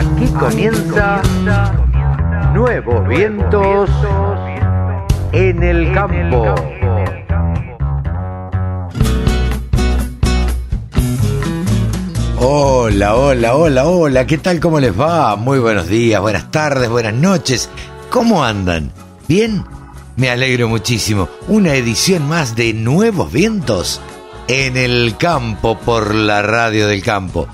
Aquí comienza Nuevos Vientos en el Campo. Hola, hola, hola, hola, ¿qué tal? ¿Cómo les va? Muy buenos días, buenas tardes, buenas noches. ¿Cómo andan? ¿Bien? Me alegro muchísimo. Una edición más de Nuevos Vientos en el campo por la radio del campo.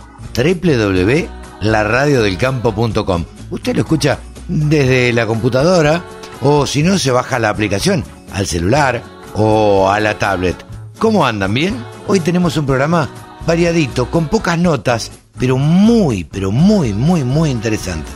www.laradiodelcampo.com. Usted lo escucha desde la computadora o si no se baja la aplicación al celular o a la tablet. ¿Cómo andan? ¿Bien? Hoy tenemos un programa variadito, con pocas notas, pero muy, pero muy, muy, muy interesantes.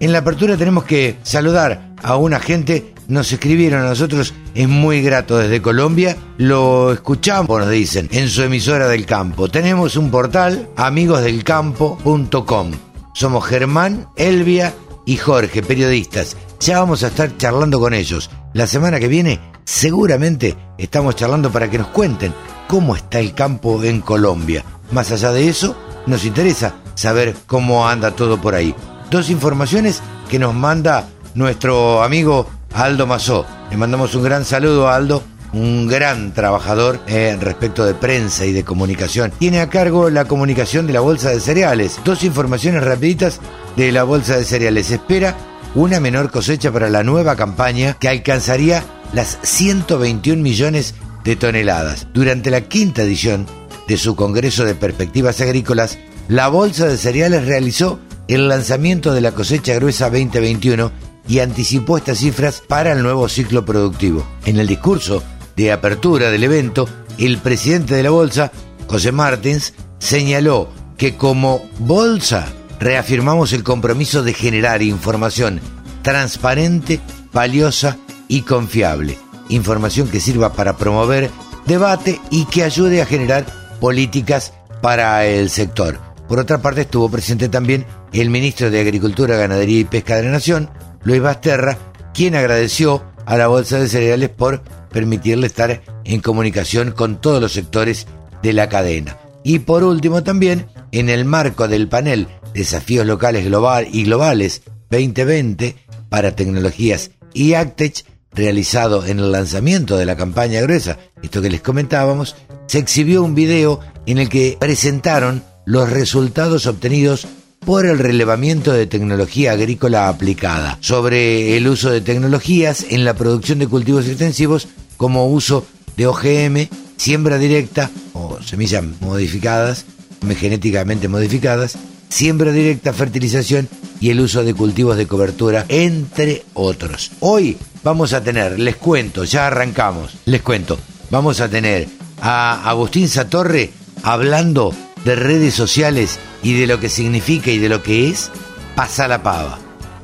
En la apertura tenemos que saludar a una gente, nos escribieron a nosotros, es muy grato desde Colombia, lo escuchamos, nos dicen, en su emisora del campo. Tenemos un portal, amigosdelcampo.com. Somos Germán, Elvia y Jorge, periodistas. Ya vamos a estar charlando con ellos. La semana que viene seguramente estamos charlando para que nos cuenten cómo está el campo en Colombia. Más allá de eso, nos interesa saber cómo anda todo por ahí. Dos informaciones que nos manda nuestro amigo Aldo Mazó. Le mandamos un gran saludo a Aldo, un gran trabajador eh, respecto de prensa y de comunicación. Tiene a cargo la comunicación de la Bolsa de Cereales. Dos informaciones rapiditas de la Bolsa de Cereales. Espera una menor cosecha para la nueva campaña que alcanzaría las 121 millones de toneladas. Durante la quinta edición de su Congreso de Perspectivas Agrícolas, la Bolsa de Cereales realizó el lanzamiento de la cosecha gruesa 2021 y anticipó estas cifras para el nuevo ciclo productivo. En el discurso de apertura del evento, el presidente de la Bolsa, José Martins, señaló que como Bolsa reafirmamos el compromiso de generar información transparente, valiosa y confiable información que sirva para promover debate y que ayude a generar políticas para el sector. Por otra parte, estuvo presente también el ministro de Agricultura, Ganadería y Pesca de la Nación, Luis Basterra, quien agradeció a la Bolsa de Cereales por permitirle estar en comunicación con todos los sectores de la cadena. Y por último también, en el marco del panel Desafíos Locales Global y Globales 2020 para Tecnologías y Actech, realizado en el lanzamiento de la campaña gruesa, esto que les comentábamos, se exhibió un video en el que presentaron los resultados obtenidos por el relevamiento de tecnología agrícola aplicada, sobre el uso de tecnologías en la producción de cultivos extensivos como uso de OGM, siembra directa o semillas modificadas, genéticamente modificadas, siembra directa, fertilización y el uso de cultivos de cobertura, entre otros. Hoy vamos a tener, les cuento, ya arrancamos, les cuento, vamos a tener a Agustín Satorre hablando de redes sociales y de lo que significa y de lo que es, pasa la pava.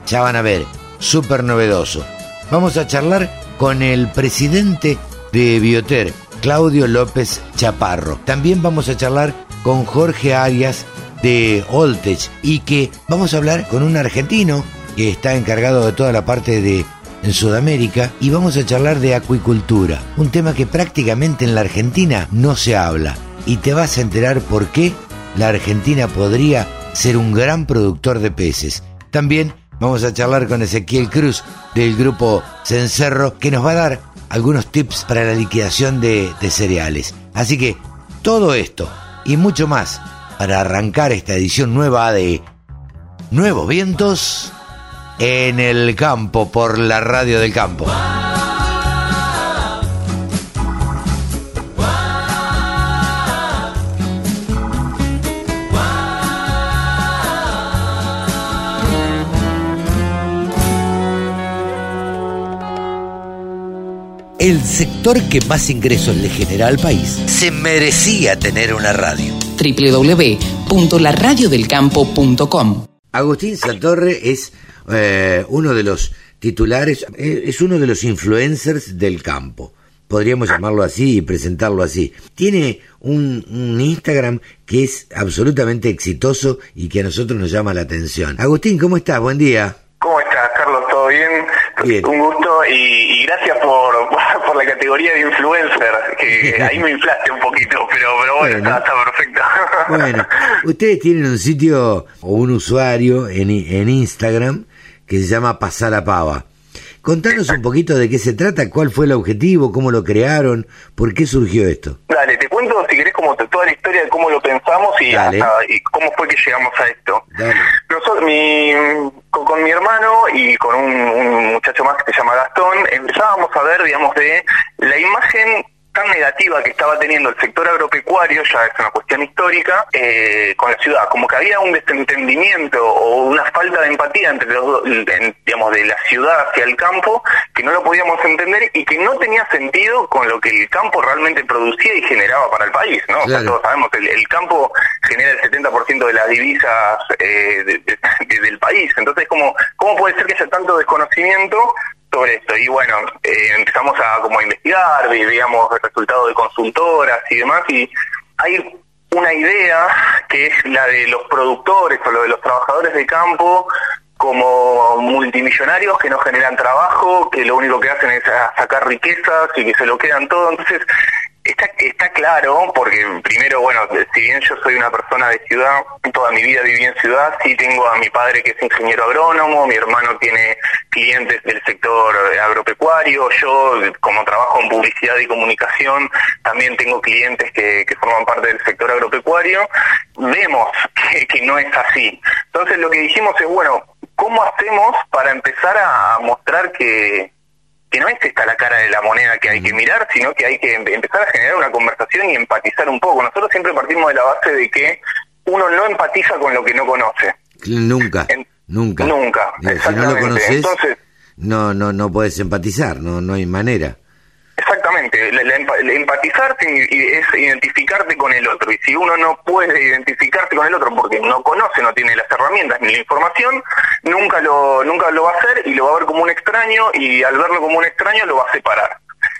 Ya van a ver, súper novedoso. Vamos a charlar con el presidente de Bioter, Claudio López Chaparro. También vamos a charlar con Jorge Arias, de Oltech y que vamos a hablar con un argentino que está encargado de toda la parte de en Sudamérica y vamos a charlar de acuicultura, un tema que prácticamente en la Argentina no se habla y te vas a enterar por qué la Argentina podría ser un gran productor de peces. También vamos a charlar con Ezequiel Cruz del grupo Cencerro que nos va a dar algunos tips para la liquidación de, de cereales. Así que todo esto y mucho más para arrancar esta edición nueva de Nuevos Vientos en el campo por la radio del campo. El sector que más ingresos le genera al país se merecía tener una radio www.laradiodelcampo.com. Agustín Satorre es eh, uno de los titulares, eh, es uno de los influencers del campo. Podríamos llamarlo así y presentarlo así. Tiene un, un, Instagram que es absolutamente exitoso y que a nosotros nos llama la atención. Agustín, ¿cómo estás? Buen día. ¿Cómo estás, Carlos? ¿Todo bien? Bien. Un gusto y, y gracias por, por la categoría de influencer, que ahí me inflaste un poquito, pero, pero bueno, Bueno. Está, está perfecto. Bueno, ustedes tienen un sitio o un usuario en, en Instagram que se llama Pasar la Pava. Contanos un poquito de qué se trata, cuál fue el objetivo, cómo lo crearon, por qué surgió esto. Dale, te cuento si querés como toda la historia de cómo lo pensamos y, Dale. hasta- y cómo fue que llegamos a esto. Dale. Nosotros, mi, con, con mi hermano y con un, un muchacho más que se llama Gastón, empezábamos a ver, digamos, de la imagen tan negativa que estaba teniendo el sector agropecuario, ya es una cuestión histórica, eh, con la ciudad. Como que había un desentendimiento o una falta de empatía entre los en- digamos, de la ciudad hacia el campo, que no lo podíamos entender y que no tenía sentido con lo que el campo realmente producía y generaba para el país, ¿no? O sea, todos sabemos que el, el campo genera el 70% de las divisas eh, de- de- de- del país. Entonces, ¿cómo, ¿cómo puede ser que haya tanto desconocimiento sobre esto? Y bueno, eh, empezamos a como a investigar, veíamos resultados de consultoras y demás, y hay una idea que es la de los productores o lo de los trabajadores de campo como multimillonarios que no generan trabajo, que lo único que hacen es sacar riquezas y que se lo quedan todo. Entonces, está, está claro, porque primero, bueno, si bien yo soy una persona de ciudad, toda mi vida viví en ciudad, sí tengo a mi padre que es ingeniero agrónomo, mi hermano tiene clientes del sector agropecuario, yo como trabajo en publicidad y comunicación, también tengo clientes que, que forman parte del sector agropecuario, vemos que, que no es así. Entonces lo que dijimos es, bueno, ¿cómo hacemos para empezar a mostrar que, que no es esta la cara de la moneda que hay que mirar, sino que hay que em- empezar a generar una conversación y empatizar un poco. Nosotros siempre partimos de la base de que uno no empatiza con lo que no conoce. Nunca, En- nunca. nunca, si no lo conoces, Entonces- no, no, no puedes empatizar, no, no hay manera. Exactamente, la, la empa- la empatizar signi- y es identificarte con el otro y si uno no puede identificarse con el otro porque no conoce, no tiene las herramientas ni la información, nunca lo nunca lo va a hacer y lo va a ver como un extraño y al verlo como un extraño lo va a separar.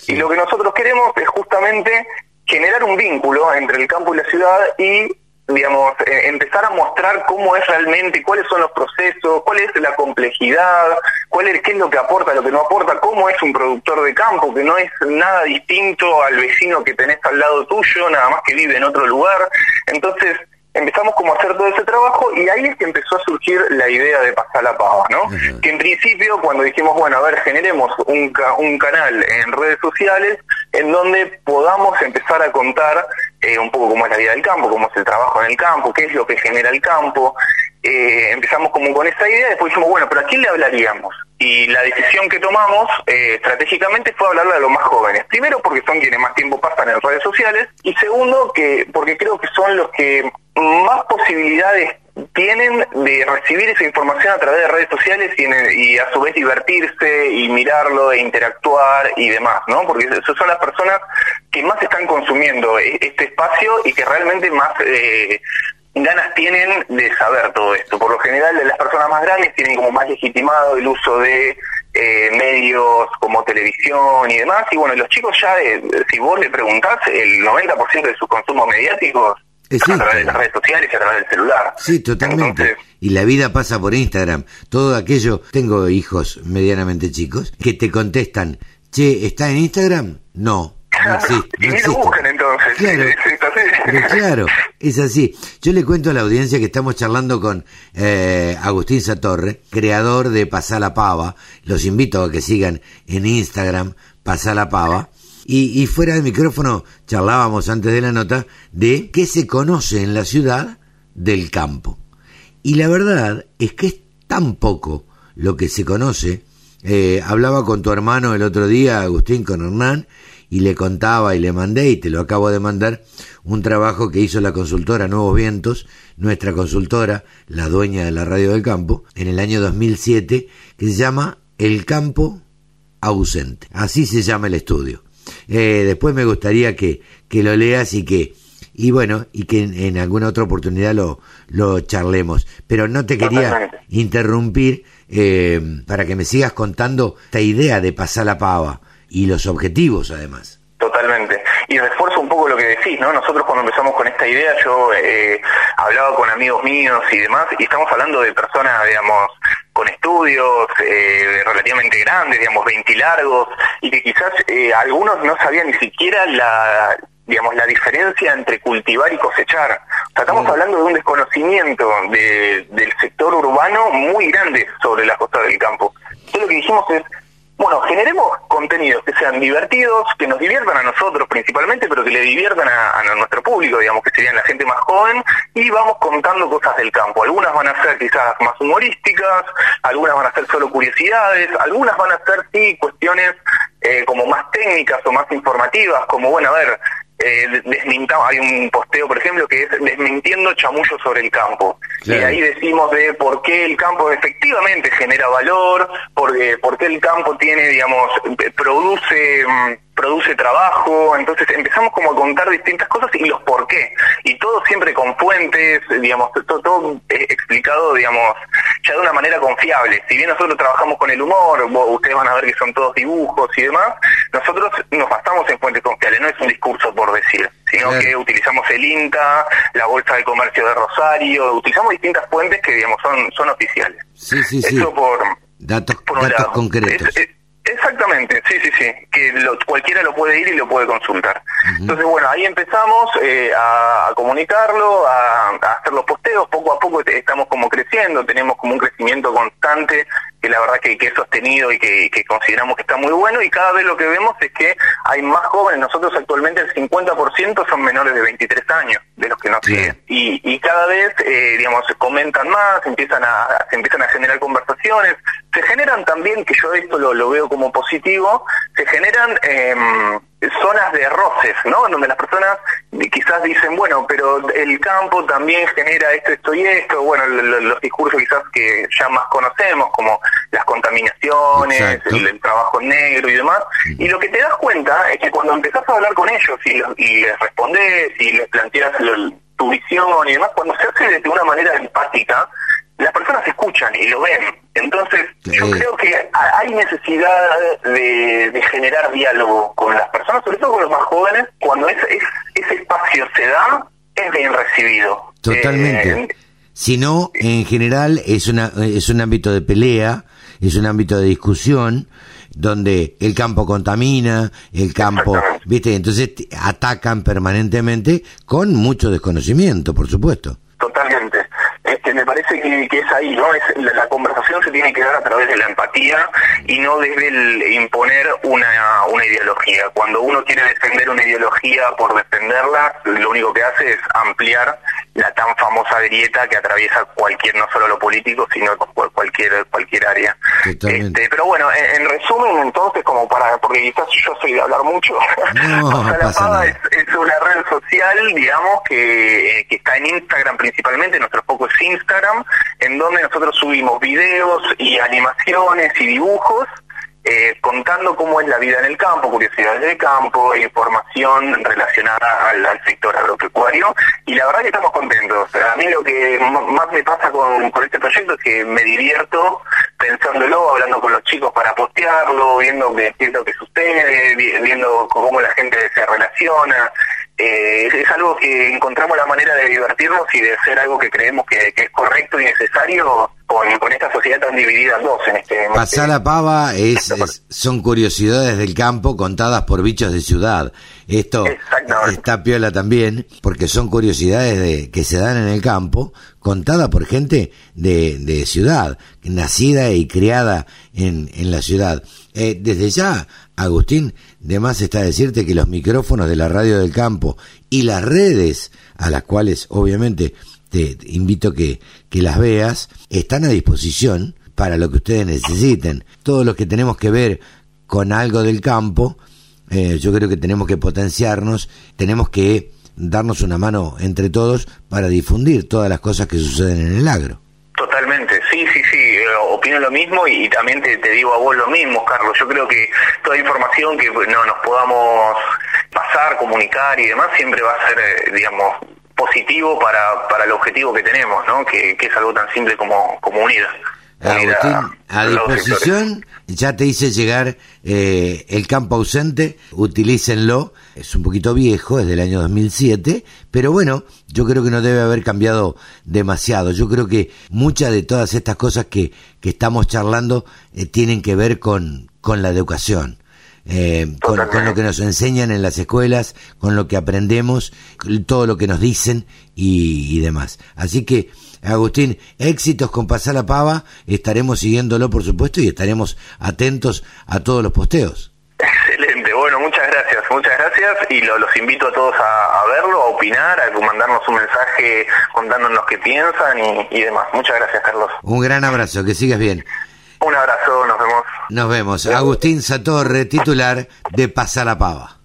Y lo que nosotros queremos es justamente generar un vínculo entre el campo y la ciudad y digamos, eh, empezar a mostrar cómo es realmente, cuáles son los procesos, cuál es la complejidad, cuál es, qué es lo que aporta, lo que no aporta, cómo es un productor de campo, que no es nada distinto al vecino que tenés al lado tuyo, nada más que vive en otro lugar. Entonces, empezamos como a hacer todo ese trabajo y ahí es que empezó a surgir la idea de pasar la pava, ¿no? Que en principio, cuando dijimos, bueno, a ver, generemos un, ca- un canal en redes sociales en donde podamos empezar a contar eh, un poco cómo es la vida del campo, cómo es el trabajo en el campo, qué es lo que genera el campo. Eh, empezamos como con esa idea, después dijimos, bueno, pero ¿a quién le hablaríamos? Y la decisión que tomamos eh, estratégicamente fue hablarle a los más jóvenes. Primero porque son quienes más tiempo pasan en redes sociales y segundo que porque creo que son los que más posibilidades tienen de recibir esa información a través de redes sociales y, en- y a su vez divertirse y mirarlo e interactuar y demás, ¿no? Porque esas son las personas que más están consumiendo e- este espacio y que realmente más eh, ganas tienen de saber todo esto. Por lo general, las personas más grandes tienen como más legitimado el uso de eh, medios como televisión y demás. Y bueno, los chicos ya, eh, si vos le preguntás, el 90% de sus consumos mediáticos Es a través de las redes sociales y a través del celular. Sí, totalmente. Entonces, y la vida pasa por Instagram. Todo aquello, tengo hijos medianamente chicos, que te contestan, che, ¿está en Instagram? No, no existe. y no lo existe. buscan entonces. Claro, pero claro, es así. Yo le cuento a la audiencia que estamos charlando con eh, Agustín Satorre, creador de Pasá la Pava. Los invito a que sigan en Instagram Pasá la Pava. Y, fuera del micrófono charlábamos antes de la nota de qué se conoce en la ciudad del campo. Y la verdad es que es tan poco lo que se conoce. Eh, hablaba con tu hermano el otro día, Agustín, con Hernán, y le contaba y le mandé, y te lo acabo de mandar, un trabajo que hizo la consultora Nuevos Vientos, nuestra consultora, la dueña de la radio del campo, en el año 2007, que se llama El campo ausente. Así se llama el estudio. Eh, después me gustaría que, que lo leas y que y bueno y que en, en alguna otra oportunidad lo, lo charlemos. Pero no te quería interrumpir eh, para que me sigas contando esta idea de pasar la pava y los objetivos además. Totalmente. Y refuerzo un poco lo que decís, ¿no? Nosotros cuando empezamos con esta idea, yo eh, hablaba con amigos míos y demás, y estamos hablando de personas, digamos, estudios eh, relativamente grandes, digamos, 20 largos, y que quizás eh, algunos no sabían ni siquiera la, digamos, la diferencia entre cultivar y cosechar. O sea, estamos hablando de un desconocimiento de, del sector urbano muy grande sobre la costa del campo. Entonces lo que dijimos es, bueno, generemos contenidos que sean divertidos, que nos diviertan a nosotros principalmente, pero que le diviertan a, nuestro público, digamos, que serían la gente más joven, y vamos contando cosas del campo. Algunas van a ser quizás más humorísticas, algunas van a ser solo curiosidades, algunas van a ser, sí, cuestiones eh, como más técnicas o más informativas, como, bueno, a ver, eh, desmintamos, hay un posteo, por ejemplo, que es desmintiendo chamullo sobre el campo. Y ahí decimos de por qué el campo efectivamente genera valor, porque, por qué el campo tiene, digamos, produce mm, produce trabajo, entonces empezamos como a contar distintas cosas y los por qué, y todo siempre con fuentes, digamos, todo, todo explicado, digamos, ya de una manera confiable. Si bien nosotros trabajamos con el humor, ustedes van a ver que son todos dibujos y demás, nosotros nos basamos en fuentes confiables, no es un discurso por decir, sino que utilizamos el INCA, la Bolsa de Comercio de Rosario, utilizamos distintas fuentes que, digamos, son, son oficiales. Sí, sí, Eso por... Datos, datos concretos. Exactamente, sí, sí, sí, que cualquiera lo puede ir y lo puede consultar. Entonces, bueno, ahí empezamos eh, a, comunicarlo, a, a, hacer los posteos, poco a poco estamos como creciendo, tenemos como un crecimiento constante que la verdad que, que es sostenido y que, consideramos que está muy bueno y cada vez lo que vemos es que hay más jóvenes, nosotros actualmente el 50% son menores de 23 años de los que nos siguen. Y, y cada vez, eh, digamos, comentan más, empiezan a, se empiezan a generar conversaciones, se generan también, que yo esto lo, lo veo como positivo, se generan... Eh, zonas de roces, ¿no? Donde las personas quizás dicen, bueno, pero el campo también genera esto, esto y esto, bueno, los discursos quizás que ya más conocemos, como las contaminaciones, el, trabajo negro y demás, y lo que te das cuenta es que cuando empezás a hablar con ellos y, y les respondes y les planteas tu visión y demás, cuando se hace de una manera empática, las personas escuchan y lo ven. Entonces, yo creo que hay necesidad de, generar diálogo con las personas, sobre todo con los más jóvenes. Cuando ese, ese espacio se da, es bien recibido. Totalmente. Eh, si no, en general es, una, es un ámbito de pelea, es un ámbito de discusión, donde el campo contamina, el campo, ¿viste? Entonces atacan permanentemente con mucho desconocimiento, por supuesto. Totalmente me parece que, es ahí, ¿no? Es, la, conversación se tiene que dar a través de la empatía y no desde el imponer una, una ideología. Cuando uno quiere defender una ideología por defenderla, lo único que hace es ampliar la tan famosa grieta que atraviesa cualquier, no solo lo político, sino cualquier cualquier área. Este, pero bueno, en, resumen, entonces, como para, porque quizás yo soy de hablar mucho, no, es, es, una red social, digamos, que, que está en Instagram principalmente, nuestro foco es Instagram, en donde nosotros subimos videos y animaciones y dibujos eh, contando cómo es la vida en el campo, curiosidades del campo, información relacionada al, sector agropecuario y la verdad que estamos contentos. A mí lo que más me pasa con, este proyecto es que me divierto pensándolo, hablando con los chicos para postearlo, viendo qué que sucede, viendo cómo la gente se relaciona. Eh, es algo que encontramos la manera de divertirnos y de hacer algo que creemos que, es correcto y necesario con, esta sociedad tan dividida en dos en este. Pasar la pava es, son curiosidades del campo contadas por bichos de ciudad. Esto está piola también, porque son curiosidades de, que se dan en el campo, contada por gente de, de ciudad, nacida y criada en, en la ciudad. Eh, desde ya, Agustín, de más está decirte que los micrófonos de la radio del campo y las redes, a las cuales obviamente te invito que, que las veas, están a disposición para lo que ustedes necesiten. Todos los que tenemos que ver con algo del campo, eh, yo creo que tenemos que potenciarnos, tenemos que darnos una mano entre todos para difundir todas las cosas que suceden en el agro. Totalmente, sí, sí, sí, opino lo mismo y, también te, digo a vos lo mismo, Carlos. Yo creo que toda información que no nos podamos pasar, comunicar y demás siempre va a ser, eh, digamos, positivo para, para el objetivo que tenemos, ¿no? Que, es algo tan simple como, como unir. Agustín, a disposición, ya te hice llegar eh, el campo ausente, utilícenlo, es un poquito viejo, es del año 2007, pero bueno, yo creo que no debe haber cambiado demasiado, yo creo que muchas de todas estas cosas que, que estamos charlando eh, tienen que ver con, con la educación. eh, con, con lo que nos enseñan en las escuelas, con lo que aprendemos, todo lo que nos dicen y, y demás. Así que, Agustín, éxitos con Pasar la Pava, estaremos siguiéndolo por supuesto y estaremos atentos a todos los posteos. Excelente, bueno, muchas gracias, muchas gracias y lo- los invito a todos a, a verlo, a opinar, a mandarnos un mensaje contándonos qué piensan y, y demás. Muchas gracias, Carlos. Un gran abrazo, que sigas bien. Un abrazo, nos vemos. Nos vemos. Agustín Satorre, titular de Pasar la Pava.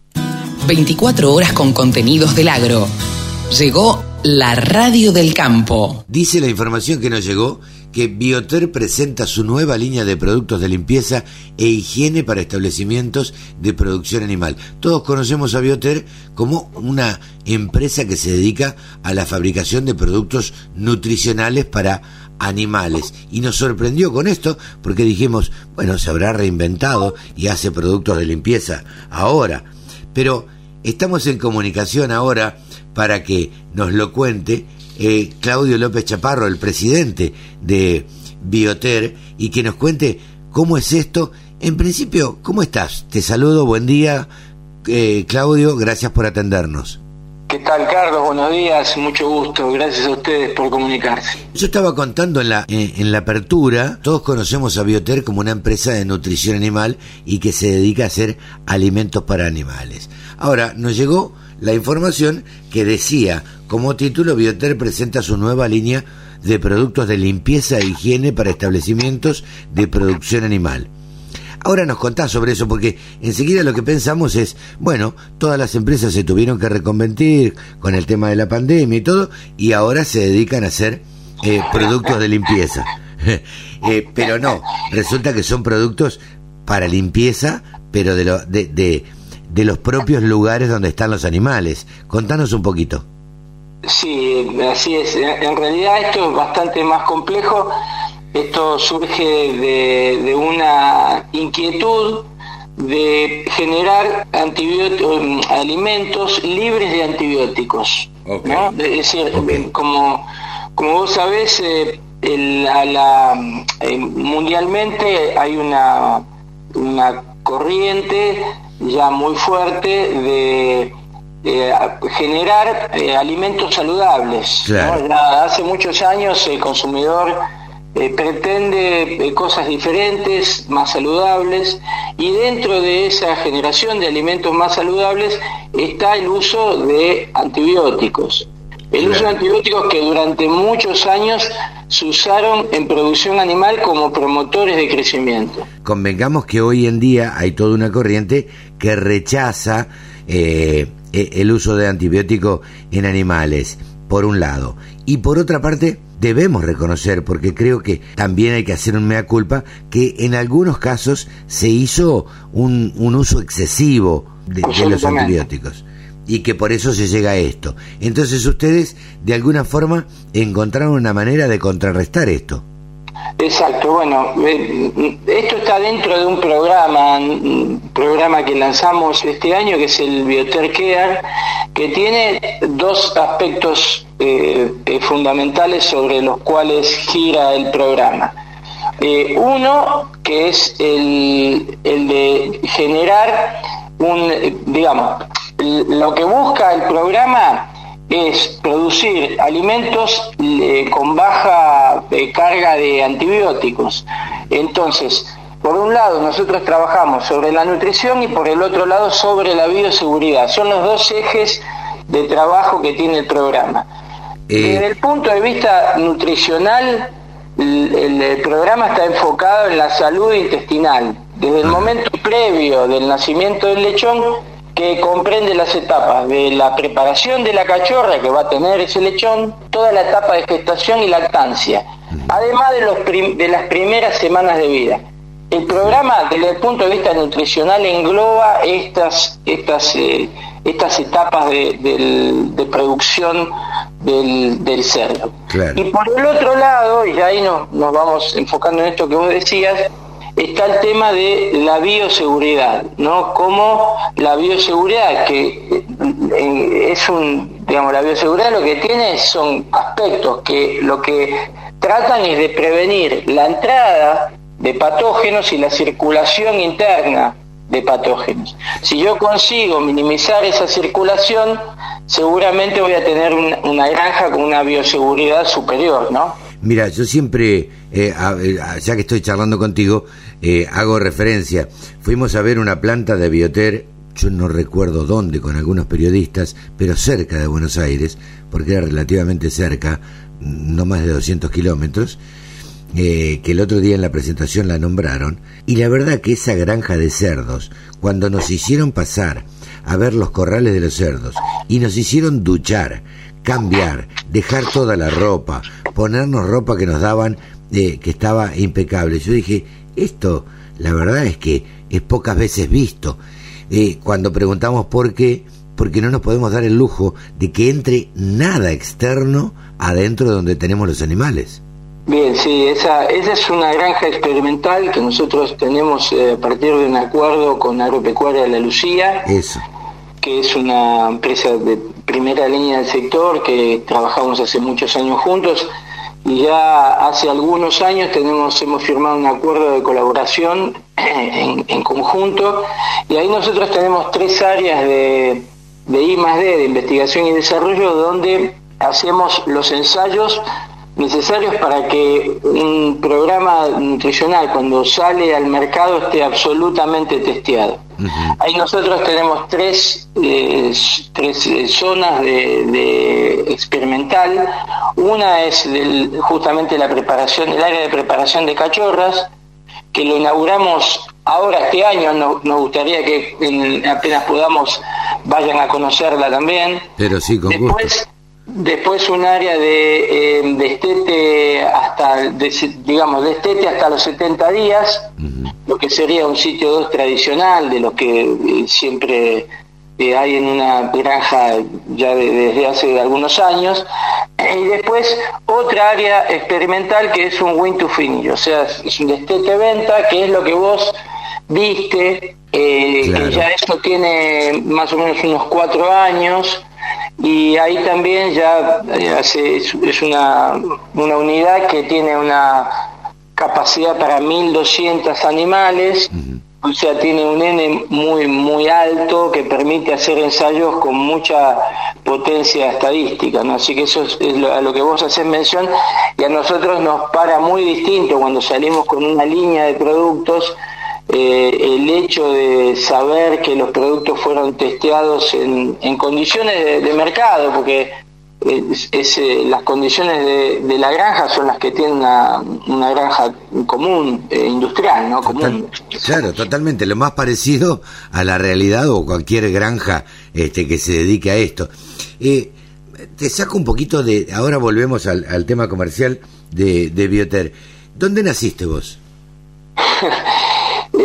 24 horas con contenidos del agro. Llegó la radio del campo. Dice la información que nos llegó que Bioter presenta su nueva línea de productos de limpieza e higiene para establecimientos de producción animal. Todos conocemos a Bioter como una empresa que se dedica a la fabricación de productos nutricionales para animales. Y nos sorprendió con esto porque dijimos, bueno, se habrá reinventado y hace productos de limpieza ahora. Pero estamos en comunicación ahora para que nos lo cuente eh, Claudio López Chaparro, el presidente de Bioter, y que nos cuente cómo es esto. En principio, ¿cómo estás? Te saludo, buen día, eh, Claudio, gracias por atendernos. ¿Qué tal, Carlos? Buenos días, mucho gusto. Gracias a ustedes por comunicarse. Yo estaba contando en la, en, en la apertura, todos conocemos a Bioter como una empresa de nutrición animal y que se dedica a hacer alimentos para animales. Ahora, nos llegó la información que decía, como título, Bioter presenta su nueva línea de productos de limpieza e higiene para establecimientos de producción animal. Ahora nos contás sobre eso porque enseguida lo que pensamos es, bueno, todas las empresas se tuvieron que reconvertir con el tema de la pandemia y todo, y ahora se dedican a hacer eh, productos de limpieza. Eh, pero no, resulta que son productos para limpieza, pero de, lo, de, de, de los propios lugares donde están los animales. Contanos un poquito. Sí, así es. En realidad esto es bastante más complejo. Esto surge de, de una inquietud de generar antibióticos, alimentos libres de antibióticos. ¿no? Es decir, como, como vos sabés, eh, el- a la- eh, mundialmente hay una, una corriente ya muy fuerte de eh, generar eh, alimentos saludables. ¿no? Claro. Ya hace muchos años el consumidor eh, pretende cosas diferentes, más saludables, y dentro de esa generación de alimentos más saludables está el uso de antibióticos. El uso de antibióticos que durante muchos años se usaron en producción animal como promotores de crecimiento. Convengamos que hoy en día hay toda una corriente que rechaza eh, e- el uso de antibiótico en animales, por un lado. Y por otra parte, debemos reconocer, porque creo que también hay que hacer un mea culpa, que en algunos casos se hizo un, un uso excesivo de, de los antibióticos y que por eso se llega a esto. Entonces ustedes, de alguna forma, encontraron una manera de contrarrestar esto. Exacto, bueno, eh, esto está dentro de un programa, un programa que lanzamos este año, que es el Bioter Care, que tiene dos aspectos eh, eh, fundamentales sobre los cuales gira el programa. Eh, uno, que es el, el de generar un, digamos, lo que busca el programa es producir alimentos eh, con baja eh, carga de antibióticos. Entonces, por un lado nosotros trabajamos sobre la nutrición y por el otro lado sobre la bioseguridad. Son los dos ejes de trabajo que tiene el programa. Eh, Desde el punto de vista nutricional, el, programa está enfocado en la salud intestinal. Desde el momento previo del nacimiento del lechón, que comprende las etapas de la preparación de la cachorra que va a tener ese lechón, toda la etapa de gestación y lactancia, además de, los prim- de las primeras semanas de vida. El programa, desde el punto de vista nutricional, engloba estas, estas, eh, estas etapas de, producción del, del cerdo. Y por el otro lado, y ahí nos, nos vamos enfocando en esto que vos decías, está el tema de la bioseguridad, ¿no? Como la bioseguridad, que eh, es un, digamos, la bioseguridad lo que tiene son aspectos que lo que tratan es de prevenir la entrada de patógenos y la circulación interna de patógenos. Si yo consigo minimizar esa circulación, seguramente voy a tener una, granja con una bioseguridad superior, ¿no? Mira, yo siempre, eh, eh, ya que estoy charlando contigo, eh, hago referencia. Fuimos a ver una planta de bioter, yo no recuerdo dónde, con algunos periodistas, pero cerca de Buenos Aires, porque era relativamente cerca, no más de 200 kilómetros, eh, que el otro día en la presentación la nombraron, y la verdad que esa granja de cerdos, cuando nos hicieron pasar a ver los corrales de los cerdos y nos hicieron duchar, cambiar, dejar toda la ropa, ponernos ropa que nos daban eh, que estaba impecable. Yo dije, esto la verdad es que es pocas veces visto. Eh, cuando preguntamos por qué, porque no nos podemos dar el lujo de que entre nada externo adentro de donde tenemos los animales. Bien, sí, esa, esa es una granja experimental que nosotros tenemos eh, a partir de un acuerdo con Agropecuaria la Lucía, Eso. que es una empresa de primera línea del sector que trabajamos hace muchos años juntos y ya hace algunos años tenemos hemos firmado un acuerdo de colaboración en, en conjunto y ahí nosotros tenemos tres áreas de, de I D, de investigación y desarrollo, donde hacemos los ensayos necesarios para que un programa nutricional cuando sale al mercado esté absolutamente testeado. Ahí nosotros tenemos tres, eh, tres eh, zonas de, experimental. Una es justamente la preparación, el área de preparación de cachorras, que lo inauguramos ahora este año. nos gustaría que apenas podamos vayan a conocerla también. Pero sí, con Después, Después un área de, eh, estete hasta, digamos, de estete hasta los 70 días, lo que sería un sitio 2 tradicional, de lo que eh, siempre eh, hay en una granja ya desde hace algunos años. Y después otra área experimental que es un win to finish, o sea, es un destete venta, que es lo que vos viste, que ya esto tiene más o menos unos cuatro años y ahí también ya eh, hace, es una, una unidad que tiene una capacidad para 1200 animales, o sea, tiene un N muy, muy alto que permite hacer ensayos con mucha potencia estadística, ¿no? Así que eso es, a lo que vos haces mención. Y a nosotros nos para muy distinto cuando salimos con una línea de productos eh, el hecho de saber que los productos fueron testeados en, condiciones de, mercado, porque es, eh, las condiciones de, la granja son las que tienen una, granja común, eh, industrial, ¿no? claro, totalmente, lo más parecido a la realidad o cualquier granja este, que se dedique a esto. te saco un poquito de, ahora volvemos al, al tema comercial de, de Bioter. ¿Dónde naciste vos?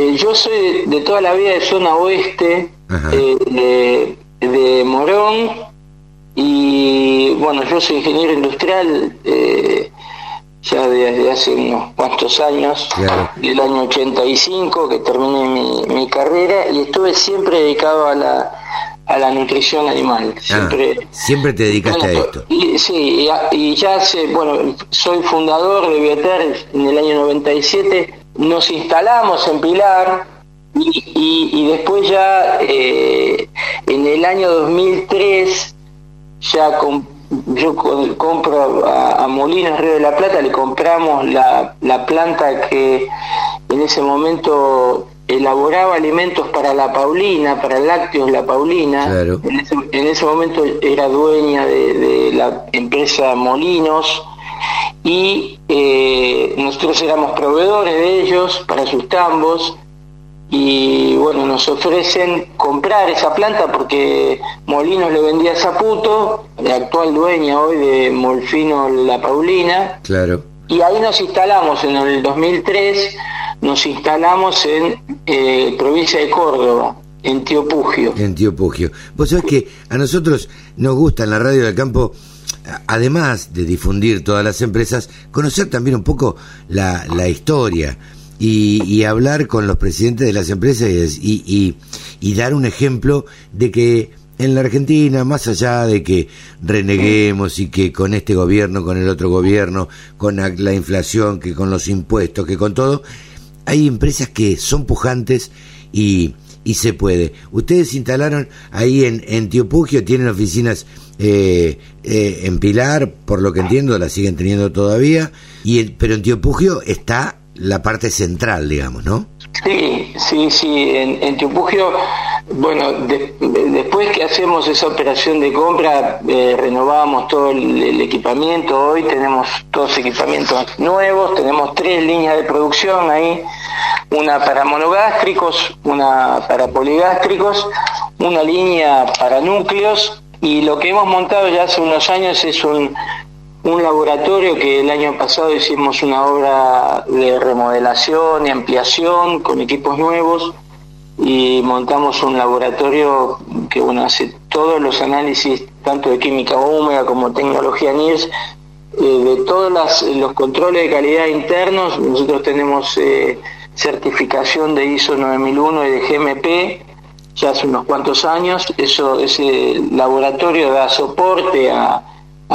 Eh, yo soy de, toda la vida de zona oeste, eh, de, Morón, y bueno, yo soy ingeniero industrial eh, ya desde hace unos cuantos años, del año 85 que terminé mi, mi, carrera y estuve siempre dedicado a la, a la nutrición animal. Ah, siempre, siempre te dedicaste a esto. Y, sí, y, y, ya hace, bueno, soy fundador de Bioter en el año 97 nos instalamos en Pilar y, después ya eh, en el año 2003 ya yo compro a, Molinos Río de la Plata, le compramos la, la planta que en ese momento elaboraba alimentos para la Paulina, para lácteos La Paulina. En, ese, momento era dueña de la empresa Molinos y eh, nosotros éramos proveedores de ellos para sus tambos y bueno, nos ofrecen comprar esa planta porque Molinos le vendía a Zaputo, la actual dueña hoy de Molfino La Paulina. Claro. Y ahí nos instalamos en el 2003, nos instalamos en eh, provincia de Córdoba, en Tío Pugio. En Tío Pugio. Vos sabés que a nosotros nos gusta en la radio del campo además de difundir todas las empresas, conocer también un poco la, historia y, hablar con los presidentes de las empresas y, y, dar un ejemplo de que en la Argentina, más allá de que reneguemos y que con este gobierno, con el otro gobierno, con la inflación, que con los impuestos, que con todo, hay empresas que son pujantes y, y se puede. Ustedes instalaron ahí en, en Tiopugio, tienen oficinas eh, eh, en Pilar, por lo que entiendo, la siguen teniendo todavía, y pero en Tiopugio está la parte central, digamos, ¿no? Sí, sí, sí, en, en Tiopugio, bueno, después que hacemos esa operación de compra, eh, renovamos todo el, equipamiento, hoy tenemos todos equipamientos nuevos, tenemos tres líneas de producción ahí, una para monogástricos, una para poligástricos, una línea para núcleos y lo que hemos montado ya hace unos años es un, un laboratorio que el año pasado hicimos una obra de remodelación y ampliación con equipos nuevos y montamos un laboratorio que bueno hace todos los análisis tanto de química húmeda como tecnología NIRS eh, de todos los controles de calidad internos. Nosotros tenemos eh, certificación de ISO 9001 y de GMP ya hace unos cuantos años. Eso, ese laboratorio da soporte a,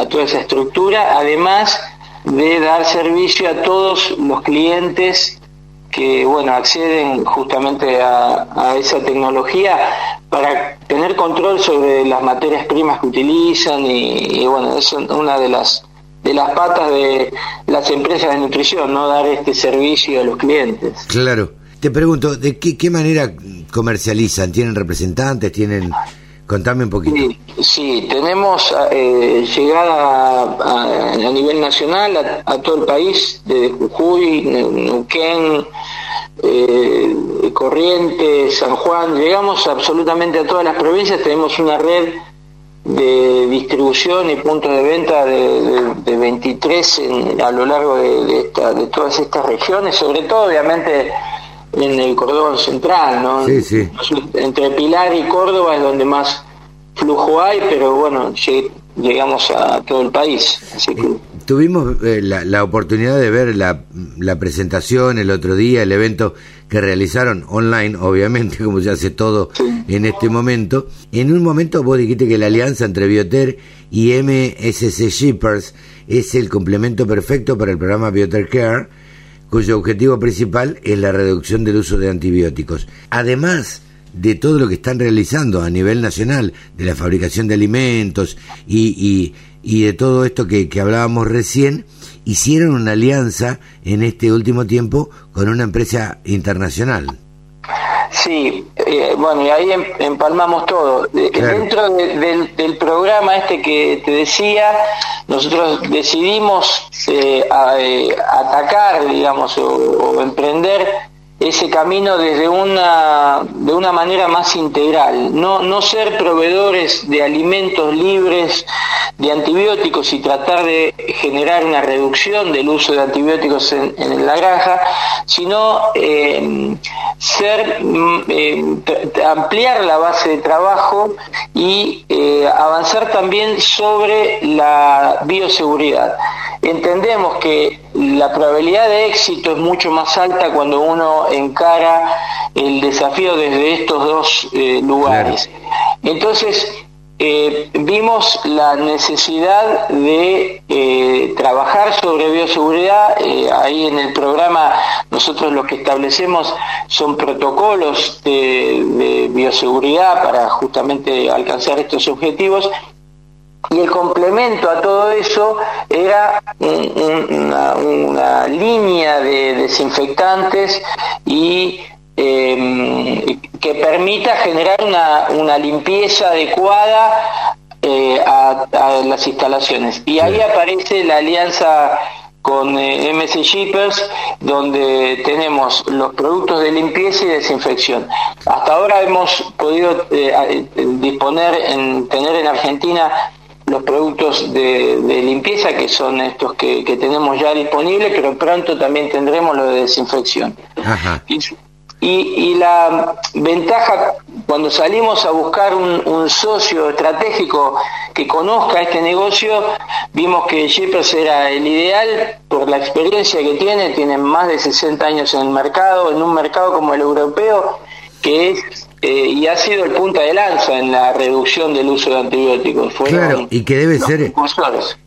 toda esa estructura, además de dar servicio a todos los clientes que bueno acceden justamente a, esa tecnología para tener control sobre las materias primas que utilizan y, y, bueno es una de las de las patas de las empresas de nutrición no dar este servicio a los clientes claro te pregunto, ¿de qué, manera comercializan? ¿Tienen representantes? ¿Tienen...? Contame un poquito. Sí, tenemos eh, llegada a, nivel nacional a, todo el país, desde Jujuy, Neuquén, eh, Corrientes, San Juan, llegamos absolutamente a todas las provincias, tenemos una red de distribución y puntos de venta de, 23 a lo largo de, de todas estas regiones, sobre todo obviamente en el cordón central, ¿no? Sí, sí. Entre Pilar y Córdoba es donde más flujo hay, pero bueno, llegamos a todo el país. Tuvimos eh, la, oportunidad de ver la, la, presentación el otro día, el evento que realizaron online, obviamente, como se hace todo en este momento. En un momento vos dijiste que la alianza entre Bioter y MSC Shippers es el complemento perfecto para el programa Bioter Care cuyo objetivo principal es la reducción del uso de antibióticos. Además de todo lo que están realizando a nivel nacional, de la fabricación de alimentos y, y, de todo esto que, que hablábamos recién, hicieron una alianza en este último tiempo con una empresa internacional. Sí, eh, bueno, y ahí em, empalmamos todo. Dentro del, programa este que te decía, nosotros decidimos eh, eh, atacar, digamos, o, emprender ese camino desde una de una manera más integral, no, no ser proveedores de alimentos libres de antibióticos y tratar de generar una reducción del uso de antibióticos en, la granja, sino eh, ser mm, eh, ampliar la base de trabajo y eh, avanzar también sobre la bioseguridad. Entendemos que la probabilidad de éxito es mucho más alta cuando uno encara el desafío desde estos dos lugares. Entonces, eh, vimos la necesidad de eh, trabajar sobre bioseguridad. Eh, ahí en el programa nosotros lo que establecemos son protocolos de, bioseguridad para justamente alcanzar estos objetivos. Y el complemento a todo eso era una línea de desinfectantes y eh, que permita generar una, una limpieza adecuada eh, a, las instalaciones. Y ahí aparece la alianza con eh, MC Shippers, donde tenemos los productos de limpieza y desinfección. Hasta ahora hemos podido eh, disponer, en, tener en Argentina los productos de, limpieza, que son estos que, tenemos ya disponibles, pero pronto también tendremos los de desinfección. Y, y, la ventaja cuando salimos a buscar un, socio estratégico que conozca este negocio, vimos que Shippers era el ideal por la experiencia que tiene, tiene más de 60 años en el mercado, en un mercado como el europeo, que es eh, y ha sido el punta de lanza en la reducción del uso de antibióticos. claro, y que debe ser,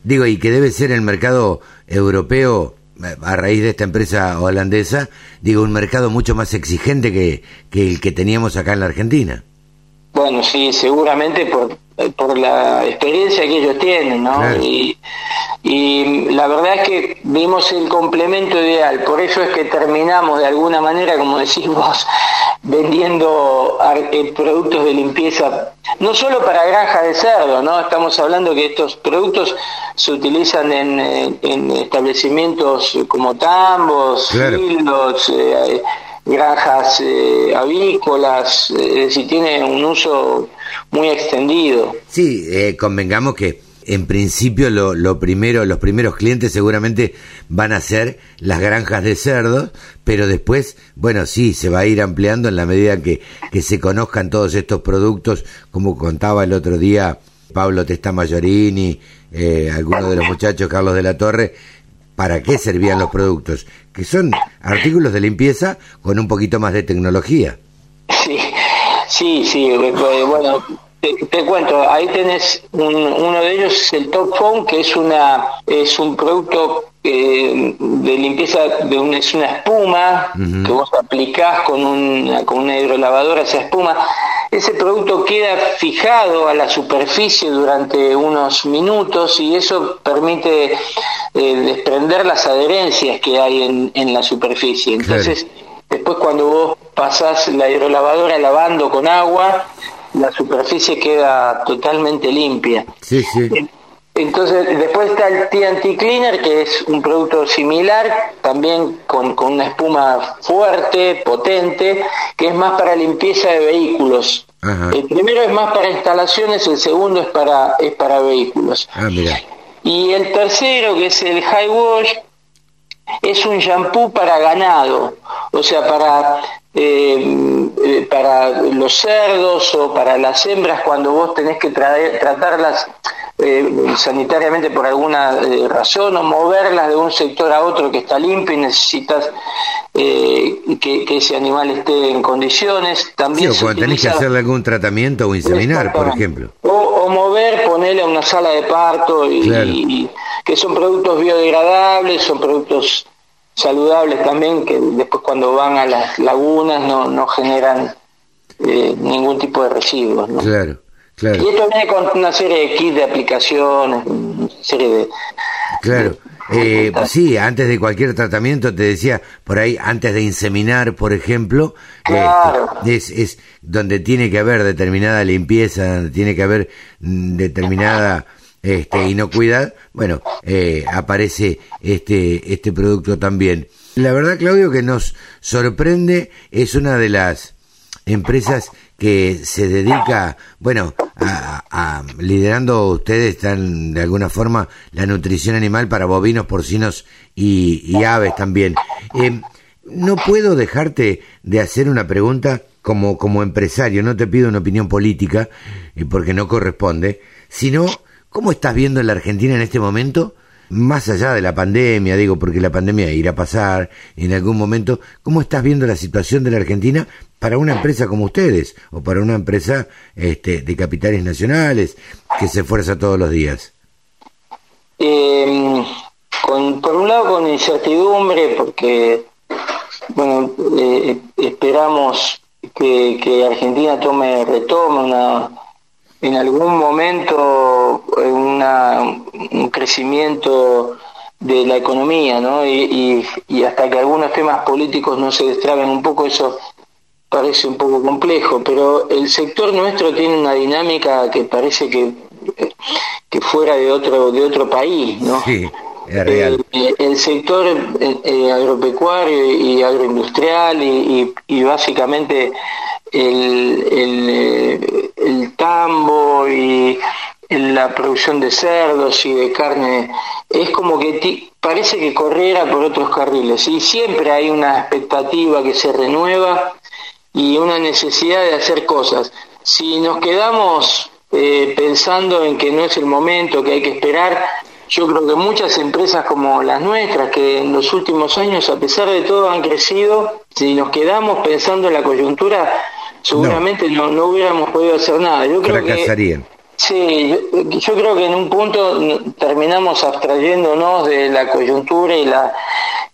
digo, y que debe ser el mercado europeo a raíz de esta empresa holandesa, digo, un mercado mucho más exigente que, que el que teníamos acá en la Argentina. Bueno, sí, seguramente por, por la experiencia que ellos tienen, ¿no? Y, y la verdad es que vimos el complemento ideal, por eso es que terminamos de alguna manera, como decís vos, vendiendo eh, productos de limpieza, no solo para granja de cerdo, ¿no? Estamos hablando que estos productos se utilizan en, en establecimientos como tambos, filos, eh, granjas eh, avícolas, es decir, tiene un uso muy extendido. Sí, eh, convengamos que en principio lo, lo, primero, los primeros clientes seguramente van a ser las granjas de cerdos, pero después, bueno, sí, se va a ir ampliando en la medida que, que se conozcan todos estos productos, como contaba el otro día Pablo Testamayorini, eh, algunos de los muchachos, Carlos de la Torre, para qué servían los productos, que son artículos de limpieza con un poquito más de tecnología. Sí, sí, sí, eh, bueno, te, cuento, ahí tenés uno de ellos es el Top Phone, que es una es un producto eh, de limpieza, de es una espuma que vos aplicás con una, con una hidrolavadora esa espuma. Ese producto queda fijado a la superficie durante unos minutos y eso permite eh, desprender las adherencias que hay en, en la superficie. Entonces, después cuando vos pasás la hidrolavadora lavando con agua, la superficie queda totalmente limpia. Sí, sí. Entonces, después está el TNT Cleaner, que es un producto similar, también con, con, una espuma fuerte, potente, que es más para limpieza de vehículos. El primero es más para instalaciones, el segundo es para, es para vehículos. Ah, mira. Y el tercero, que es el High Wash, es un shampoo para ganado, o sea, para, eh, eh, para los cerdos o para las hembras cuando vos tenés que tratarlas eh, sanitariamente por alguna razón o moverlas de un sector a otro que está limpio y necesitas que, ese animal esté en condiciones. También sí, o cuando tenés que hacerle algún tratamiento o inseminar, por ejemplo. O, mover, ponerle a una sala de parto y que son productos biodegradables, son productos saludables también, que después cuando van a las lagunas no, no generan eh, ningún tipo de residuos. ¿no? Claro, claro. Y esto viene con una serie de kits de aplicaciones, una serie de... Claro. Eh, sí, antes de cualquier tratamiento, te decía, por ahí, antes de inseminar, por ejemplo, este, es, es donde tiene que haber determinada limpieza, donde tiene que haber mm, determinada este, inocuidad, bueno, eh, aparece este, este producto también. La verdad, Claudio, que nos sorprende, es una de las empresas que se dedica, bueno, a, liderando ustedes están de alguna forma la nutrición animal para bovinos, porcinos y, aves también. Eh, no puedo dejarte de hacer una pregunta como, como empresario, no te pido una opinión política, eh, porque no corresponde, sino ¿Cómo estás viendo en la Argentina en este momento? Más allá de la pandemia, digo, porque la pandemia irá a pasar en algún momento, ¿cómo estás viendo la situación de la Argentina para una empresa como ustedes o para una empresa este, de capitales nacionales que se esfuerza todos los días? Con, por un lado con incertidumbre, porque bueno, eh, esperamos que, que Argentina tome, retome una en algún momento una, un crecimiento de la economía, ¿no? Y, y, hasta que algunos temas políticos no se destraben un poco, eso parece un poco complejo, pero el sector nuestro tiene una dinámica que parece que, que fuera de otro, de otro país, ¿no? Sí, es real. El, sector eh, eh, agropecuario y agroindustrial y, y básicamente el, el, el tambo y la producción de cerdos y de carne, es como que parece que corriera por otros carriles y siempre hay una expectativa que se renueva y una necesidad de hacer cosas. Si nos quedamos eh, pensando en que no es el momento, que hay que esperar, yo creo que muchas empresas como las nuestras, que en los últimos años, a pesar de todo, han crecido, si nos quedamos pensando en la coyuntura, seguramente no, no, hubiéramos podido hacer nada. Yo creo que Sí, yo, creo que en un punto terminamos abstrayéndonos de la coyuntura y la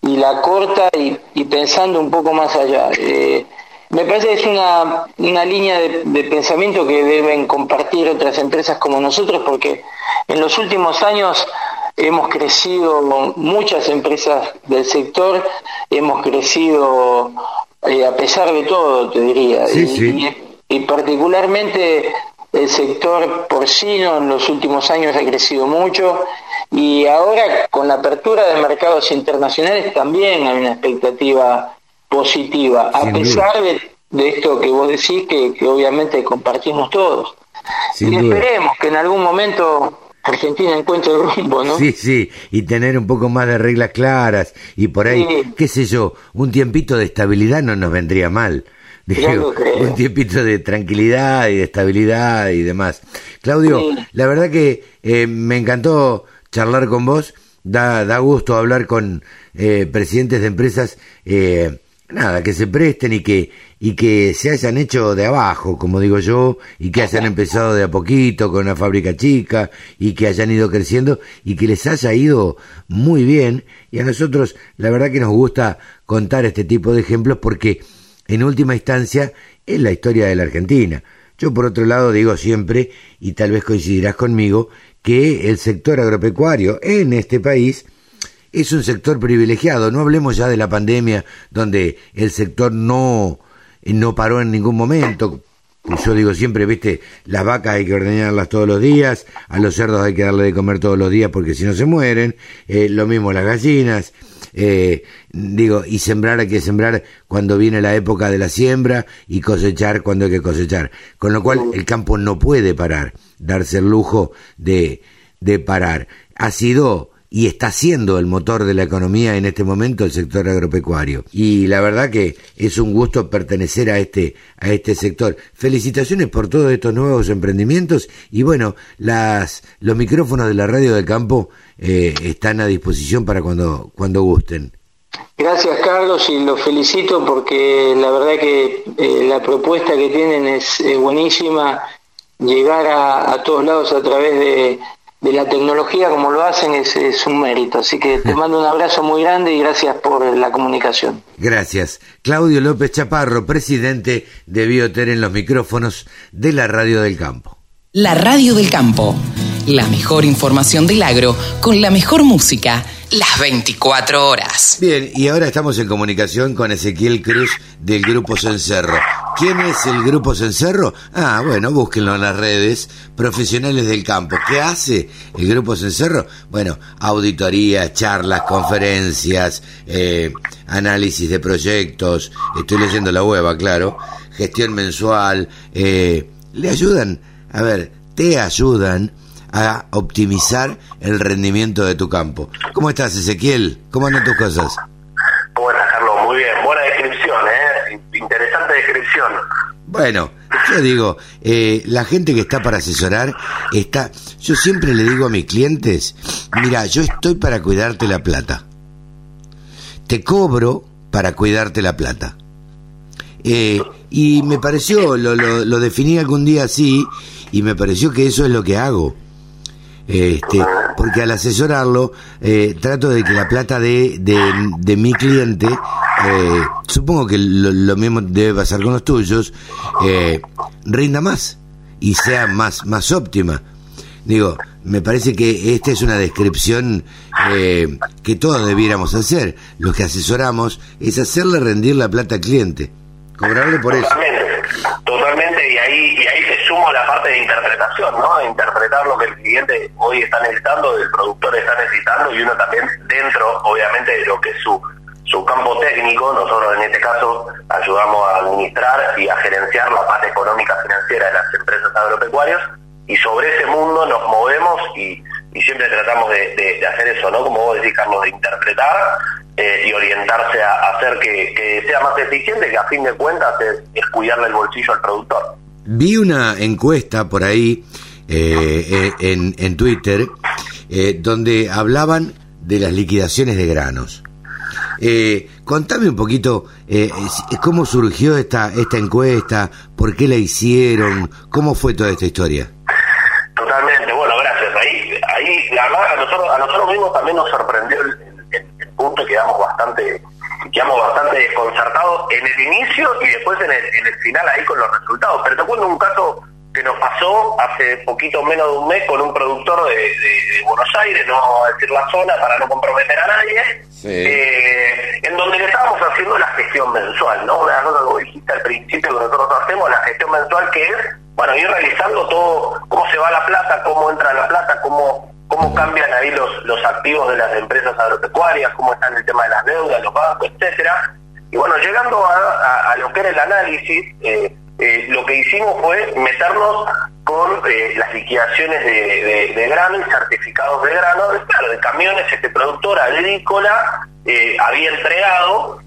y la corta y, pensando un poco más allá. Eh, me parece que es una, una línea de, pensamiento que deben compartir otras empresas como nosotros porque en los últimos años hemos crecido muchas empresas del sector, hemos crecido eh, a pesar de todo, te diría. y particularmente el sector porcino en los últimos años ha crecido mucho y ahora con la apertura de mercados internacionales también hay una expectativa positiva, a pesar de, esto que vos decís que, obviamente compartimos todos. y esperemos que en algún momento Argentina encuentre el rumbo, ¿no? Sí, sí, y tener un poco más de reglas claras y por ahí, qué sé yo, un tiempito de estabilidad no nos vendría mal. Un tiempito de tranquilidad y de estabilidad y demás. Claudio, la verdad que eh, me encantó charlar con vos, da, da gusto hablar con eh, presidentes de empresas, eh, nada, que se presten y que, y que se hayan hecho de abajo, como digo yo, y que hayan empezado de a poquito con una fábrica chica y que hayan ido creciendo y que les haya ido muy bien. Y a nosotros, la verdad que nos gusta contar este tipo de ejemplos porque en última instancia, es la historia de la Argentina. Yo por otro lado digo siempre, y tal vez coincidirás conmigo, que el sector agropecuario en este país es un sector privilegiado. No hablemos ya de la pandemia, donde el sector no, no paró en ningún momento. Yo digo siempre, viste, las vacas hay que ordeñarlas todos los días, a los cerdos hay que darle de comer todos los días porque si no se mueren, eh, lo mismo las gallinas, eh, digo, y sembrar hay que sembrar cuando viene la época de la siembra y cosechar cuando hay que cosechar. Con lo cual el campo no puede parar, darse el lujo de, de parar. Ha sido y está siendo el motor de la economía en este momento el sector agropecuario. Y la verdad que es un gusto pertenecer a este, a este sector. Felicitaciones por todos estos nuevos emprendimientos y bueno, las, los micrófonos de la radio del campo eh, están a disposición para cuando, cuando gusten. Gracias Carlos y los felicito porque la verdad que eh, la propuesta que tienen es buenísima, llegar a, todos lados a través de, de la tecnología como lo hacen es, es, un mérito. Así que te mando un abrazo muy grande y gracias por la comunicación. Gracias. Claudio López Chaparro, presidente de Bioter en los micrófonos de la Radio del Campo. La Radio del Campo. La mejor información del agro con la mejor música las 24 horas. Bien, y ahora estamos en comunicación con Ezequiel Cruz del Grupo Cencerro. ¿Quién es el Grupo Cencerro? Ah, bueno, búsquenlo en las redes, profesionales del campo. ¿Qué hace el Grupo Cencerro? Bueno, auditorías, charlas, conferencias, eh, análisis de proyectos, estoy leyendo la web, claro, gestión mensual, eh, le ayudan, a ver, te ayudan a optimizar el rendimiento de tu campo. ¿Cómo estás, Ezequiel? ¿Cómo andan tus cosas? Buenas, Carlos, muy bien. Buena descripción, ¿eh? Interesante descripción. Bueno, yo digo, eh, la gente que está para asesorar está. Yo siempre le digo a mis clientes: mira, yo estoy para cuidarte la plata. Te cobro para cuidarte la plata. Eh, y me pareció, lo, lo, lo definí algún día así, y me pareció que eso es lo que hago este, porque al asesorarlo eh, trato de que la plata de, de, mi cliente, eh, supongo que lo, mismo debe pasar con los tuyos, eh, rinda más y sea más, más óptima. Digo, me parece que esta es una descripción que todos debiéramos hacer. Lo que asesoramos es hacerle rendir la plata al cliente, cobrarle por eso. Totalmente, ahí, y ahí la parte de interpretación, ¿no? Interpretar lo que el cliente hoy está necesitando, el productor está necesitando, y uno también dentro, obviamente, de lo que es su, su campo técnico, nosotros en este caso ayudamos a administrar y a gerenciar la parte económica financiera de las empresas agropecuarias, y sobre ese mundo nos movemos y, y siempre tratamos de, de, hacer eso, ¿no? Como vos decís, Carlos, de interpretar eh, y orientarse a, hacer que, sea más eficiente, que a fin de cuentas es, cuidarle el bolsillo al productor. Vi una encuesta por ahí eh, en, en Twitter donde hablaban de las liquidaciones de granos. Eh, contame un poquito eh, cómo surgió esta, esta encuesta, por qué la hicieron, cómo fue toda esta historia. Totalmente, bueno, gracias. Ahí, ahí la verdad, a nosotros, a nosotros mismos también nos sorprendió el, punto y quedamos bastante quedamos bastante desconcertados en el inicio y después en el, en el final ahí con los resultados. Pero te cuento un caso que nos pasó hace poquito menos de un mes con un productor de, Buenos Aires, no a decir la zona para no comprometer a nadie, eh, en donde le estábamos haciendo la gestión mensual, ¿no? Una cosa que dijiste al principio que nosotros hacemos, la gestión mensual que es, bueno, ir realizando todo, cómo se va la plata, cómo entra la plata, cómo cómo cambian ahí los, los activos de las empresas agropecuarias, cómo están el tema de las deudas, los bancos, etcétera. Y bueno, llegando a, lo que era el análisis, eh, eh, lo que hicimos fue meternos con eh, las liquidaciones de, grano y certificados de grano, de, claro, de camiones, este productor agrícola había entregado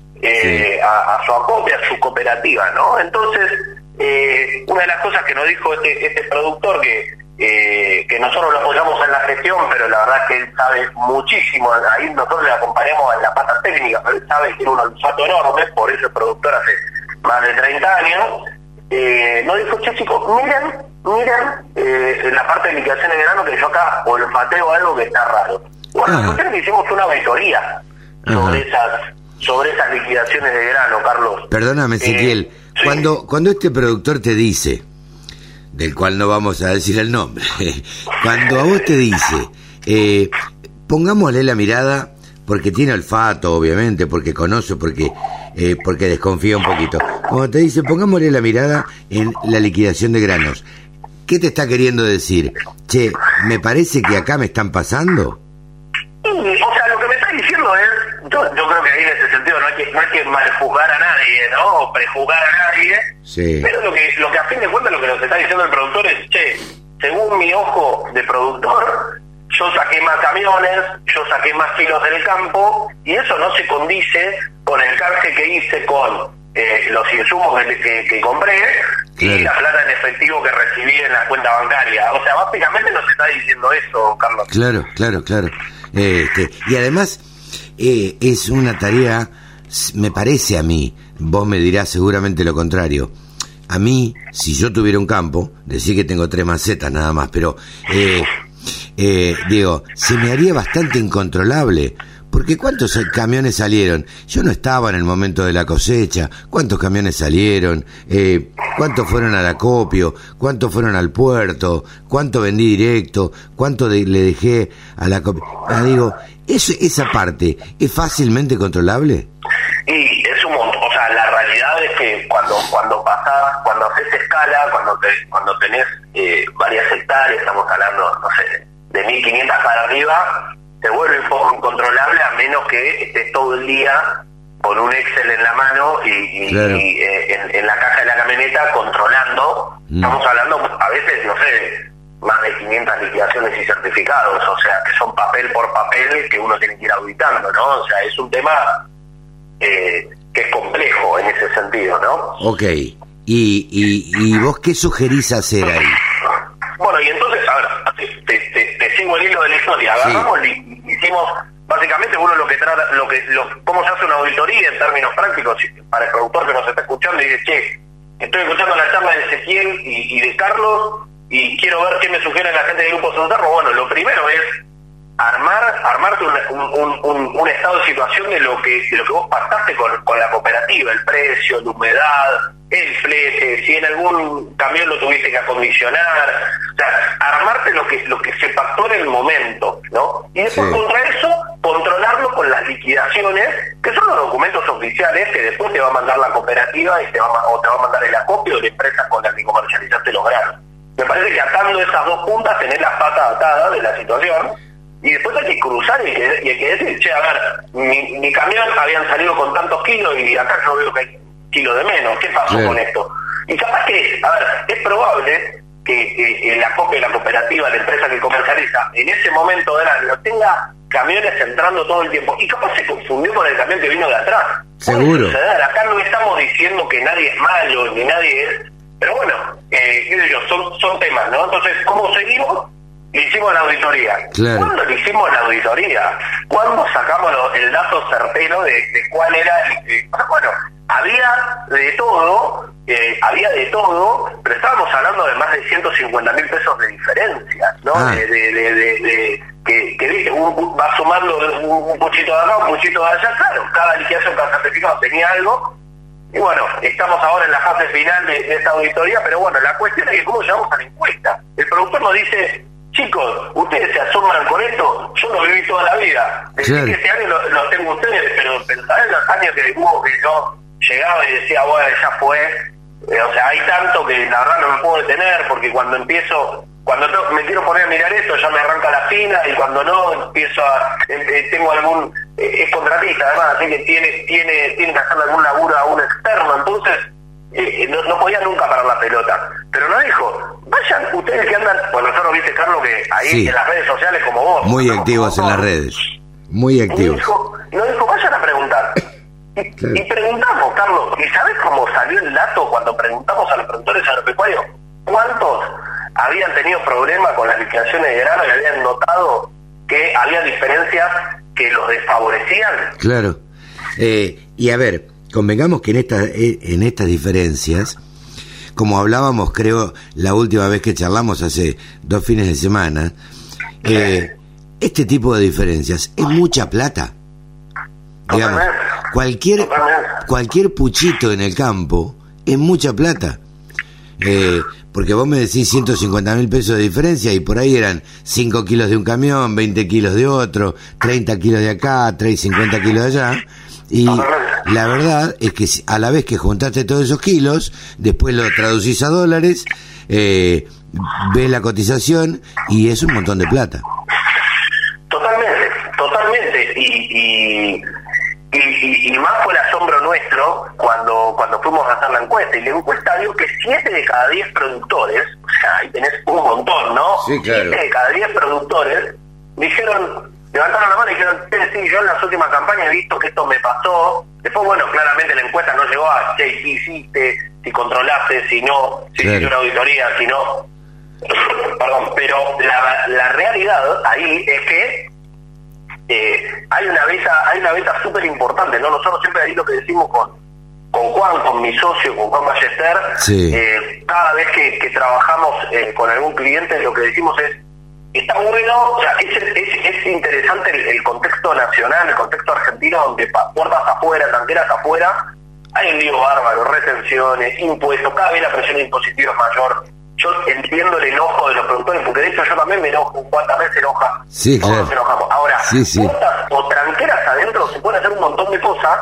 a, su acopia, a su cooperativa, ¿no? Entonces, una de las cosas que nos dijo este, este productor, que, que nosotros lo apoyamos en la gestión, pero la verdad es que él sabe muchísimo, ahí nosotros le acompañamos en la pata técnica, pero él sabe que tiene un olfato enorme, por eso el productor hace más de 30 años, eh, no dijo, che chicos, miren, miren eh, la parte de liquidación de grano que yo acá olfateo algo que está raro. Bueno, ah. nosotros hicimos una auditoría sobre esas, sobre esas liquidaciones de grano, Carlos. Perdóname, eh, Ezequiel, cuando, cuando este productor te dice, del cual no vamos a decir el nombre, cuando a vos te dice, eh, pongámosle la mirada, porque tiene olfato, obviamente, porque conoce, porque eh, porque desconfía un poquito. Cuando te dice, pongámosle la mirada en la liquidación de granos, ¿qué te está queriendo decir? Che, me parece que acá me están pasando. o sea, lo que me está diciendo es, yo, creo que ahí sentido no hay que, no hay que maljuzgar a nadie, ¿no? O prejuzgar a nadie. Sí. Pero lo que, lo que a fin de cuentas lo que nos está diciendo el productor es, che, según mi ojo de productor, yo saqué más camiones, yo saqué más kilos del campo y eso no se condice con el canje que hice con eh, los insumos que, compré y la plata en efectivo que recibí en la cuenta bancaria. O sea, básicamente nos está diciendo eso, Carlos. Claro, claro, claro. Este, y además eh, es una tarea, me parece a mí, vos me dirás seguramente lo contrario. A mí, si yo tuviera un campo, decir que tengo tres macetas nada más, pero eh, eh, digo, se me haría bastante incontrolable. Porque ¿cuántos camiones salieron? Yo no estaba en el momento de la cosecha. ¿Cuántos camiones salieron? Eh, ¿Cuántos fueron al acopio? ¿Cuántos fueron al puerto? ¿Cuánto vendí directo? ¿Cuánto le dejé a la ah, digo, ¿eso, ¿esa parte es fácilmente controlable? Y es un montón. O sea, la realidad es que cuando cuando pasás, cuando haces escala, cuando, te, cuando tenés eh, varias hectáreas, estamos hablando, no sé, de 1500 para arriba, se vuelve un poco incontrolable a menos que estés todo el día con un Excel en la mano y, eh, en, la caja de la camioneta controlando. Mm. Estamos hablando a veces, no sé, más de 500 liquidaciones y certificados, o sea, que son papel por papel que uno tiene que ir auditando, ¿no? O sea, es un tema eh, que es complejo en ese sentido, ¿no? Ok. ¿Y, y, y vos qué sugerís hacer ahí? Bueno, y entonces, a ver, te, te, sigo el hilo de la historia. Agarramos, y hicimos, básicamente uno lo que trata, lo que, lo, cómo se hace una auditoría en términos prácticos para el productor que nos está escuchando y dice, che, estoy escuchando la charla de Ezequiel y, de Carlos y quiero ver qué me sugiere la gente del Grupo Santarro. Bueno, lo primero es armar armarte un, un, un, estado de situación de lo que de lo que vos pactaste con, con la cooperativa, el precio, la humedad, el flete, si en algún camión lo tuviste que acondicionar, o sea, armarte lo que lo que se pactó en el momento, ¿no? Y después contra eso, controlarlo con las liquidaciones, que son los documentos oficiales que después te va a mandar la cooperativa y te va o te va a mandar el acopio de la empresa con la que comercializaste los granos. Me parece que atando esas dos puntas tenés la pata atada de la situación y después hay que cruzar y hay que, y hay que decir, che, a ver, mi, mi camión habían salido con tantos kilos y acá yo veo que hay kilo de menos. ¿Qué pasó con esto? Y capaz que, a ver, es probable que, la copia de la cooperativa, la empresa que comercializa, en ese momento del año tenga camiones entrando todo el tiempo. Y capaz se confundió con el camión que vino de atrás. Seguro. Acá no estamos diciendo que nadie es malo, ni nadie es... Pero bueno, eh, qué sé yo, son, son temas, ¿no? Entonces, ¿cómo seguimos? Le hicimos la auditoría. Claro. ¿Cuándo le hicimos la auditoría? ¿Cuándo sacamos lo- el dato certero de, de cuál era? eh, bueno, había de todo, eh, había de todo, pero estábamos hablando de más de 150 mil pesos de diferencia, ¿no? Ah. De, de, de, de- de- que, que un- va sumando un, un puchito de acá, un puchito de allá, claro, cada liquidación, cada certificado tenía algo, y bueno, estamos ahora en la fase final de, de esta auditoría, pero bueno, la cuestión es que cómo llegamos a la encuesta. El productor nos dice, chicos, ustedes se asombran con esto, yo lo viví toda la vida. Decir Claro. que este año lo, lo tengo ustedes, pero, pero ¿saben los años que hubo que yo llegaba y decía, bueno, ya fue? Eh, o sea, hay tanto que la verdad no me puedo detener, porque cuando empiezo... Cuando me quiero poner a mirar esto ya me arranca la fina y cuando no empiezo a eh, eh, tengo algún es contratista además así que tiene tiene tiene que hacerle algún laburo a un externo entonces eh, no, no podía nunca parar la pelota. Pero no dijo, vayan ustedes que andan, bueno, nosotros viste, Carlos, que ahí Sí. en las redes sociales como vos. Muy estamos activos en las redes. Muy activos. dijo, no dijo, vayan a preguntar. Y, Claro. y preguntamos, Carlos, ¿y sabes cómo salió el dato cuando preguntamos a los productores agropecuarios cuántos habían tenido problemas con las liquidaciones de grano y habían notado que había diferencias que los desfavorecían? Claro. Eh, y a ver, convengamos que en, esta, eh, en estas diferencias, como hablábamos, creo, la última vez que charlamos hace dos fines de semana, eh, este tipo de diferencias es mucha plata. Digamos, cualquier, cualquier puchito en el campo es mucha plata. Eh, porque vos me decís 150 mil pesos de diferencia y por ahí eran 5 kilos de un camión, 20 kilos de otro, 30 kilos de acá, 30, 50 kilos de allá. Y la verdad es que a la vez que juntaste todos esos kilos, después lo traducís a dólares, eh, ves la cotización y es un montón de plata. Y- más fue el asombro nuestro cuando, cuando fuimos a hacer la encuesta. Y la encuesta dio que 7 de cada 10 productores, o sea, ahí tenés un montón, ¿no? Sí, claro. 7 de cada 10 productores dijeron, levantaron la mano y dijeron, "Sí, sí, yo en las últimas campañas he visto que esto me pasó. Después, bueno, claramente la encuesta no llegó a, che, si hiciste, si controlaste, si no, si Claro. hiciste una auditoría, si no. Perdón, pero la, la realidad ahí es que eh, hay una beta hay una beta súper importante no nosotros siempre ahí lo que decimos con con Juan con mi socio con Juan Ballester Sí. eh, cada vez que, que trabajamos eh, con algún cliente lo que decimos es está bueno o sea es, es, es interesante el, el contexto nacional el contexto argentino donde pa- puertas afuera tanqueras afuera hay un lío bárbaro retenciones impuestos cada vez la presión impositiva es mayor yo entiendo el enojo de los productores porque de hecho yo también me enojo cuántas veces se enoja Sí, todos claro. nos enojamos ahora Sí, sí. puertas o tranqueras adentro se pueden hacer un montón de cosas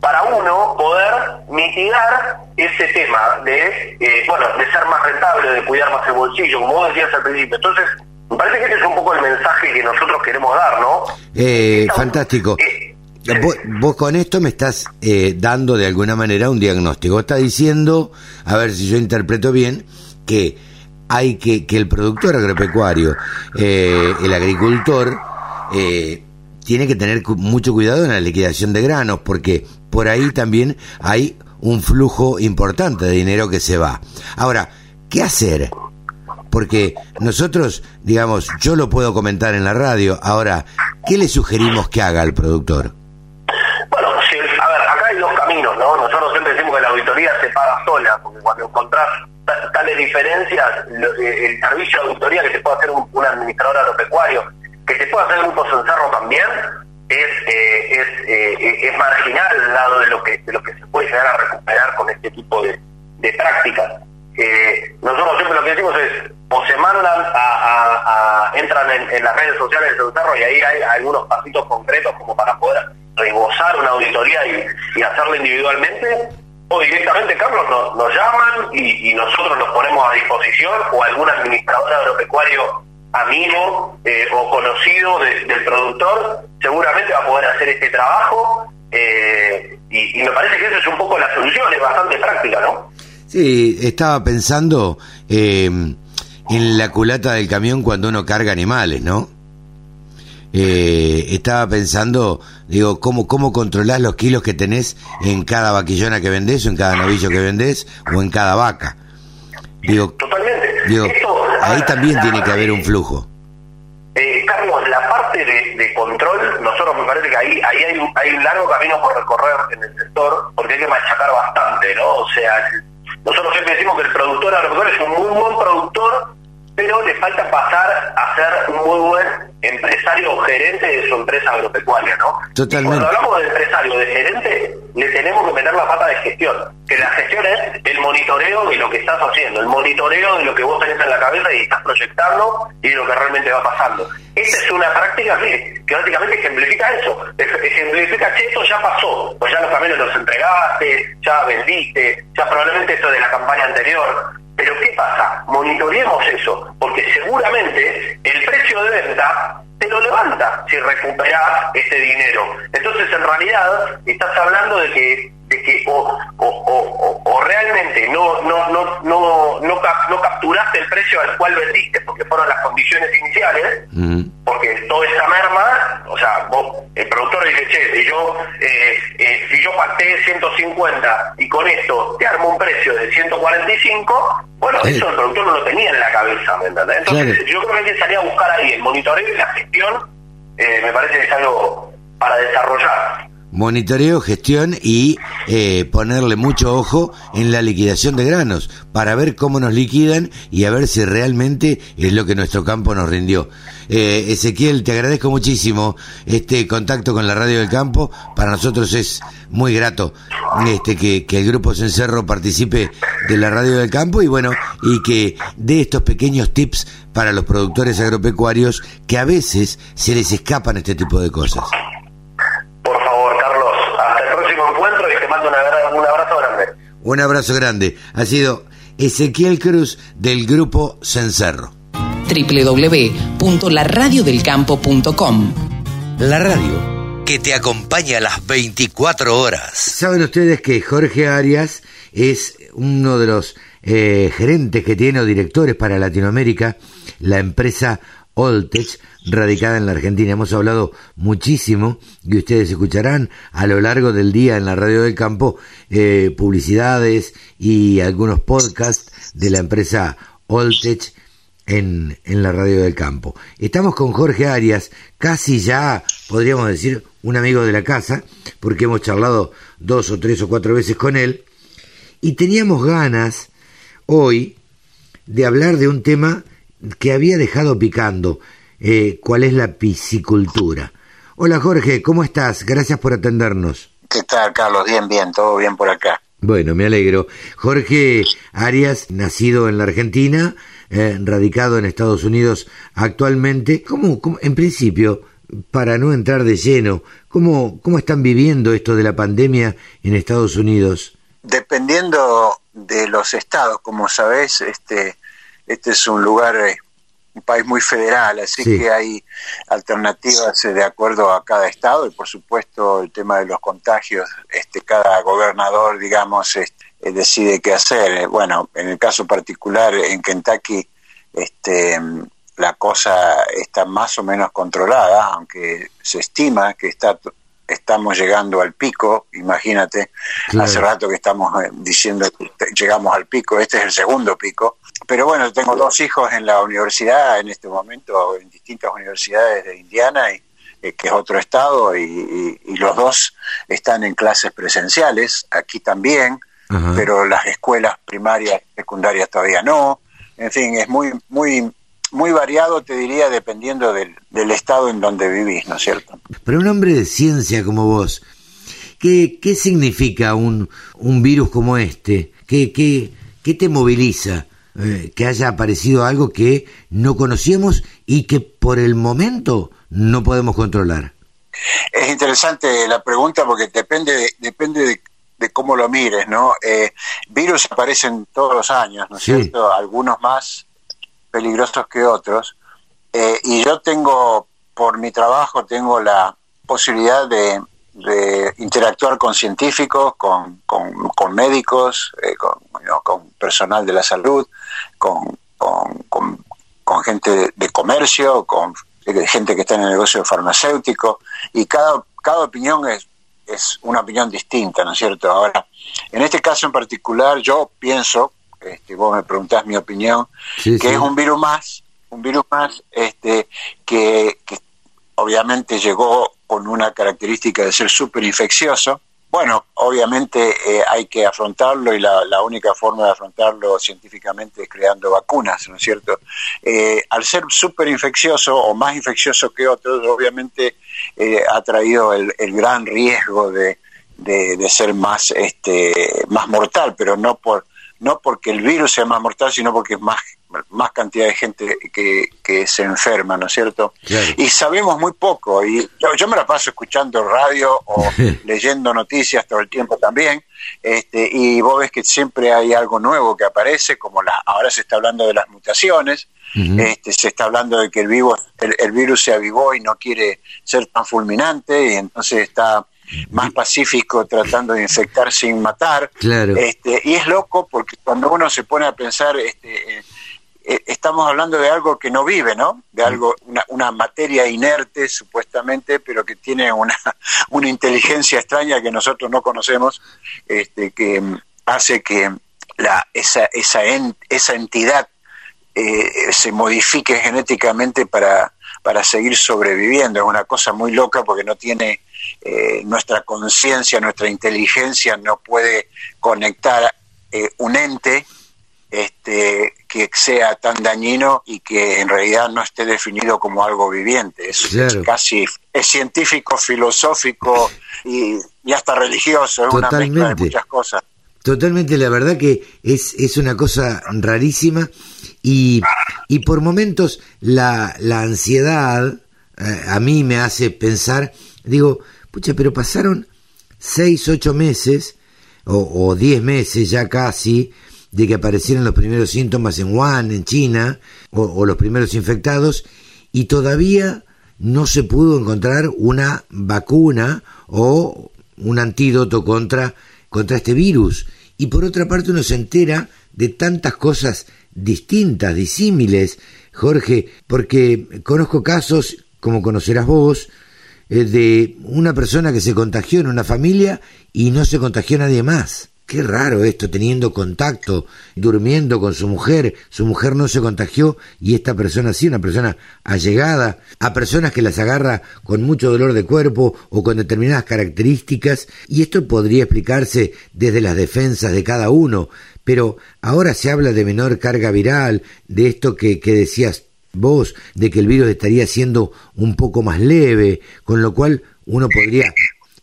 para uno poder mitigar ese tema de eh, bueno de ser más rentable de cuidar más el bolsillo como vos decías al principio entonces me parece que ese es un poco el mensaje que nosotros queremos dar no Eh, fantástico. eh, Vos, vos con esto me estás eh, dando de alguna manera un diagnóstico. Está diciendo, a ver si yo interpreto bien, que hay que que el productor agropecuario, eh, el agricultor, eh, tiene que tener mucho cuidado en la liquidación de granos, porque por ahí también hay un flujo importante de dinero que se va. Ahora, ¿qué hacer? Porque nosotros, digamos, yo lo puedo comentar en la radio. Ahora, ¿qué le sugerimos que haga al productor? Bueno, sí, a ver, acá hay dos caminos, ¿no? Nosotros siempre decimos que la auditoría se paga sola, porque cuando encontrás ta- tales diferencias, eh, el servicio de auditoría que te puede hacer un, un administrador agropecuario, que te puede hacer el Grupo también, es, eh, es, eh, eh, marginal al lado de lo que de lo que se puede llegar a recuperar con este tipo de, prácticas. Eh, nosotros siempre lo que decimos es, o se mandan a, entran en, las redes sociales de Cencerro y ahí hay algunos pasitos concretos como para poder rebosar una auditoría y, y hacerla individualmente, o directamente, Carlos, nos, nos llaman y, nosotros nos ponemos a disposición, o algún administrador agropecuario amigo eh, o conocido de- del productor seguramente va a poder hacer este trabajo eh, y, y me parece que eso es un poco la solución, es bastante práctica, ¿no? Sí, estaba pensando eh, en la culata del camión cuando uno carga animales, ¿no? Eh, estaba pensando, digo, ¿cómo, ¿cómo controlás los kilos que tenés en cada vaquillona que vendés, o en cada novillo que vendés, o en cada vaca? Digo, Totalmente. digo Esto, ahí también la tiene que haber un flujo. Eh, Carlos, la parte de, de control, nosotros me parece que ahí, ahí hay, un, hay un largo camino por recorrer en el sector, porque hay que machacar bastante, ¿no? O sea, nosotros siempre decimos que el productor agropecuario es un muy buen productor, pero le falta pasar a ser un muy buen empresario o gerente de su empresa agropecuaria, ¿no? Totalmente. Y cuando hablamos de empresario, de gerente, le tenemos que meter la pata de gestión, que la gestión es el monitoreo de lo que estás haciendo, el monitoreo de lo que vos tenés en la cabeza y estás proyectando y de lo que realmente va pasando. Esta es una práctica que, que básicamente ejemplifica eso, Ej- ejemplifica que esto ya pasó, pues ya los camiones los entregaste, ya vendiste, ya probablemente esto de la campaña anterior, pero ¿qué pasa? Monitoreemos eso, porque seguramente el precio de venta te lo levanta si recuperás ese dinero. Entonces, en realidad, estás hablando de que de que o, o, o- realmente no no no no no, cap- no capturaste el precio al cual vendiste porque fueron las condiciones iniciales porque toda esa merma, o sea, vos, el productor dice, che, si yo, eh, eh, si yo pacté 150 y con esto te armo un precio de 145, bueno, eso el productor no lo tenía en la cabeza, ¿me entendés? Entonces, yo creo que hay que salir a buscar ahí el monitoreo y la gestión, eh, me parece que es algo para desarrollar. Monitoreo, gestión y eh, ponerle mucho ojo en la liquidación de granos para ver cómo nos liquidan y a ver si realmente es lo que nuestro campo nos rindió. Eh, Ezequiel, te agradezco muchísimo este contacto con la radio del campo. Para nosotros es muy grato este que, que el grupo Cencerro participe de la radio del campo y bueno, y que dé estos pequeños tips para los productores agropecuarios que a veces se les escapan este tipo de cosas. Por favor, Carlos, hasta el próximo encuentro y te mando un abra- un abrazo grande. Un abrazo grande. Ha sido Ezequiel Cruz del grupo Cencerro. www.laradiodelcampo.com La radio que te acompaña a las 24 horas. Saben ustedes que Jorge Arias es uno de los eh, gerentes que tiene o directores para Latinoamérica, la empresa Oltech, radicada en la Argentina. Hemos hablado muchísimo y ustedes escucharán a lo largo del día en la radio del campo eh, publicidades y algunos podcasts de la empresa Oltech en, en la radio del campo. Estamos con Jorge Arias, casi ya podríamos decir un amigo de la casa, porque hemos charlado dos o tres o cuatro veces con él, y teníamos ganas hoy de hablar de un tema que había dejado picando, eh, cuál es la piscicultura. Hola Jorge, ¿cómo estás? Gracias por atendernos. ¿Qué tal, Carlos? Bien, bien, todo bien por acá. Bueno, me alegro. Jorge Arias, nacido en la Argentina, eh, radicado en Estados Unidos actualmente. ¿Cómo, cómo- en principio, para no entrar de lleno, cómo, cómo están viviendo esto de la pandemia en Estados Unidos? Dependiendo de los estados, como sabés, este, este es un lugar, eh, un país muy federal, así Sí. que hay alternativas eh, de acuerdo a cada estado y, por supuesto, el tema de los contagios, este, cada gobernador, digamos, este, eh, decide qué hacer. Bueno, en el caso particular, en Kentucky, este, la cosa está más o menos controlada, aunque se estima que está estamos llegando al pico, imagínate, Claro. hace rato que estamos diciendo que llegamos al pico, este es el segundo pico, pero bueno, tengo dos hijos en la universidad en este momento, en distintas universidades de Indiana, y, eh, que es otro estado, y, y- y los dos están en clases presenciales, aquí también, pero las escuelas primarias, secundarias todavía no, en fin, es muy, muy, muy variado, te diría, dependiendo del, del estado en donde vivís, ¿no es cierto? Pero un hombre de ciencia como vos, ¿qué, qué significa un, un virus como este? ¿Qué, qué, qué te moviliza? Eh, que haya aparecido algo que no conocíamos y que por el momento no podemos controlar. Es interesante la pregunta porque depende de, depende de, de cómo lo mires, ¿no? Eh, virus aparecen todos los años, ¿no es Sí. cierto? Algunos más peligrosos que otros. Eh, y yo tengo, por mi trabajo, tengo la posibilidad de, de interactuar con científicos, con, con, con médicos, eh, con, ¿no? con personal de la salud, con, con, con, con gente de comercio, con gente que está en el negocio farmacéutico, y cada, cada opinión es, es una opinión distinta, ¿no es cierto? Ahora, en este caso en particular, yo pienso, este, vos me preguntás mi opinión, que es un virus más, un virus más este, que, que obviamente llegó con una característica de ser súper infeccioso, bueno, obviamente eh, hay que afrontarlo y la, única forma de afrontarlo científicamente es creando vacunas, ¿no es cierto? Eh, al ser súper infeccioso o más infeccioso que otros, obviamente eh, ha traído el, gran riesgo de, de, ser más, este, más mortal, pero no por no porque el virus sea más mortal, sino porque es más más cantidad de gente que, que se enferma, ¿no es cierto? Y sabemos muy poco, y yo, me la paso escuchando radio o leyendo noticias todo el tiempo también, este, y vos ves que siempre hay algo nuevo que aparece, como la, ahora se está hablando de las mutaciones, este, se está hablando de que el, vivo, el, virus se avivó y no quiere ser tan fulminante, y entonces está más pacífico tratando de infectar sin matar. Este, y es loco porque cuando uno se pone a pensar este, eh, estamos hablando de algo que no vive, ¿no? De algo, una, materia inerte supuestamente, pero que tiene una, una inteligencia extraña que nosotros no conocemos, este, que hace que la, esa, esa, esa entidad eh, se modifique genéticamente para, para seguir sobreviviendo. Es una cosa muy loca porque no tiene eh, nuestra conciencia, nuestra inteligencia, no puede conectar un ente este, que sea tan dañino y que en realidad no esté definido como algo viviente. Es, casi es científico, filosófico y, hasta religioso, es una mezcla de muchas cosas. Totalmente, la verdad que es, es una cosa rarísima y, y por momentos la, la ansiedad eh, a mí me hace pensar, digo, pucha, pero pasaron seis, ocho meses o, o diez meses ya casi de que aparecieran los primeros síntomas en Wuhan, en China, o, los primeros infectados, y todavía no se pudo encontrar una vacuna o un antídoto contra, contra este virus. Y por otra parte uno se entera de tantas cosas distintas, disímiles, Jorge, porque conozco casos, como conocerás vos, de una persona que se contagió en una familia y no se contagió nadie más. Qué raro esto, teniendo contacto, durmiendo con su mujer, su mujer no se contagió y esta persona sí, una persona allegada, a personas que las agarra con mucho dolor de cuerpo o con determinadas características, y esto podría explicarse desde las defensas de cada uno, pero ahora se habla de menor carga viral, de esto que, que decías vos, de que el virus estaría siendo un poco más leve, con lo cual uno podría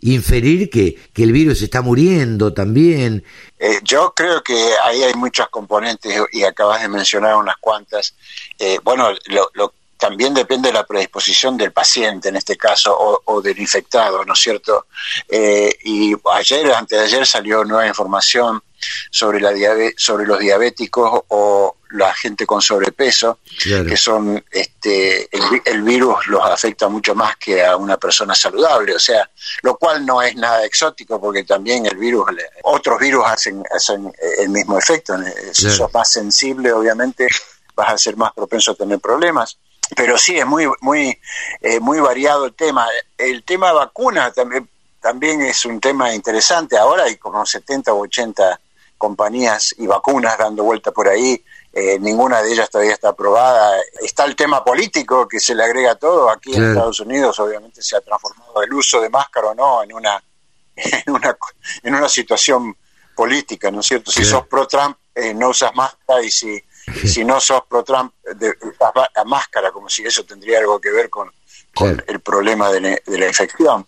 inferir que, que el virus está muriendo también. Eh, yo creo que ahí hay muchas componentes y acabas de mencionar unas cuantas. Eh, bueno, lo, también depende de la predisposición del paciente en este caso o, del infectado, ¿no es cierto? Eh, y ayer, antes de ayer salió nueva información sobre, la sobre los diabéticos o la gente con sobrepeso, que son, este, el, virus los afecta mucho más que a una persona saludable, o sea, lo cual no es nada exótico porque también el virus, otros virus hacen, hacen el mismo efecto, si sos más sensible obviamente vas a ser más propenso a tener problemas. Pero sí es muy muy eh, muy variado el tema. El tema vacuna también también es un tema interesante. Ahora hay como 70 o 80 compañías y vacunas dando vuelta por ahí eh, ninguna de ellas todavía está aprobada. Está el tema político que se le agrega a todo. Aquí en Estados Unidos obviamente se ha transformado el uso de máscara o no en una, en una, en una situación política, ¿no es cierto? Si sos pro-Trump, eh, no usas máscara y si, si no sos pro-Trump, usas la máscara, como si eso tendría algo que ver con, con el problema de la, infección.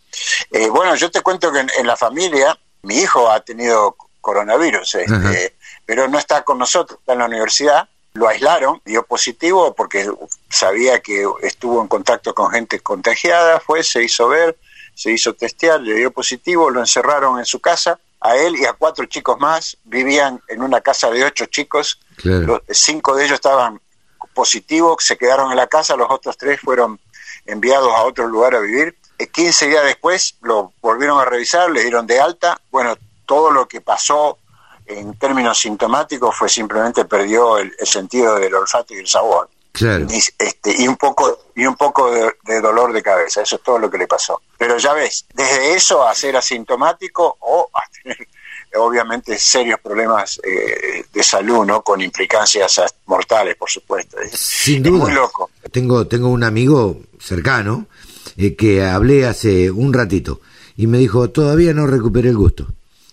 Eh, bueno, yo te cuento que en, la familia, mi hijo ha tenido coronavirus. Este, pero no está con nosotros, está en la universidad. Lo aislaron, dio positivo porque sabía que estuvo en contacto con gente contagiada, fue, se hizo ver, se hizo testear, le dio positivo, lo encerraron en su casa, a él y a cuatro chicos más, vivían en una casa de ocho chicos, cinco de ellos estaban positivos, se quedaron en la casa, los otros tres fueron enviados a otro lugar a vivir. 15 eh, días después lo volvieron a revisar, le dieron de alta. Bueno, todo lo que pasó en términos sintomáticos fue simplemente perdió el, sentido del olfato y el sabor. Claro. Y, este, y un poco, y un poco de, de dolor de cabeza, eso es todo lo que le pasó. Pero ya ves, desde eso a ser asintomático o a tener obviamente serios problemas eh, de salud, ¿no? Con implicancias mortales, por supuesto. Es- Sin es duda. muy loco. Tengo, tengo un amigo cercano eh, que hablé hace un ratito y me dijo, todavía no recuperé el gusto.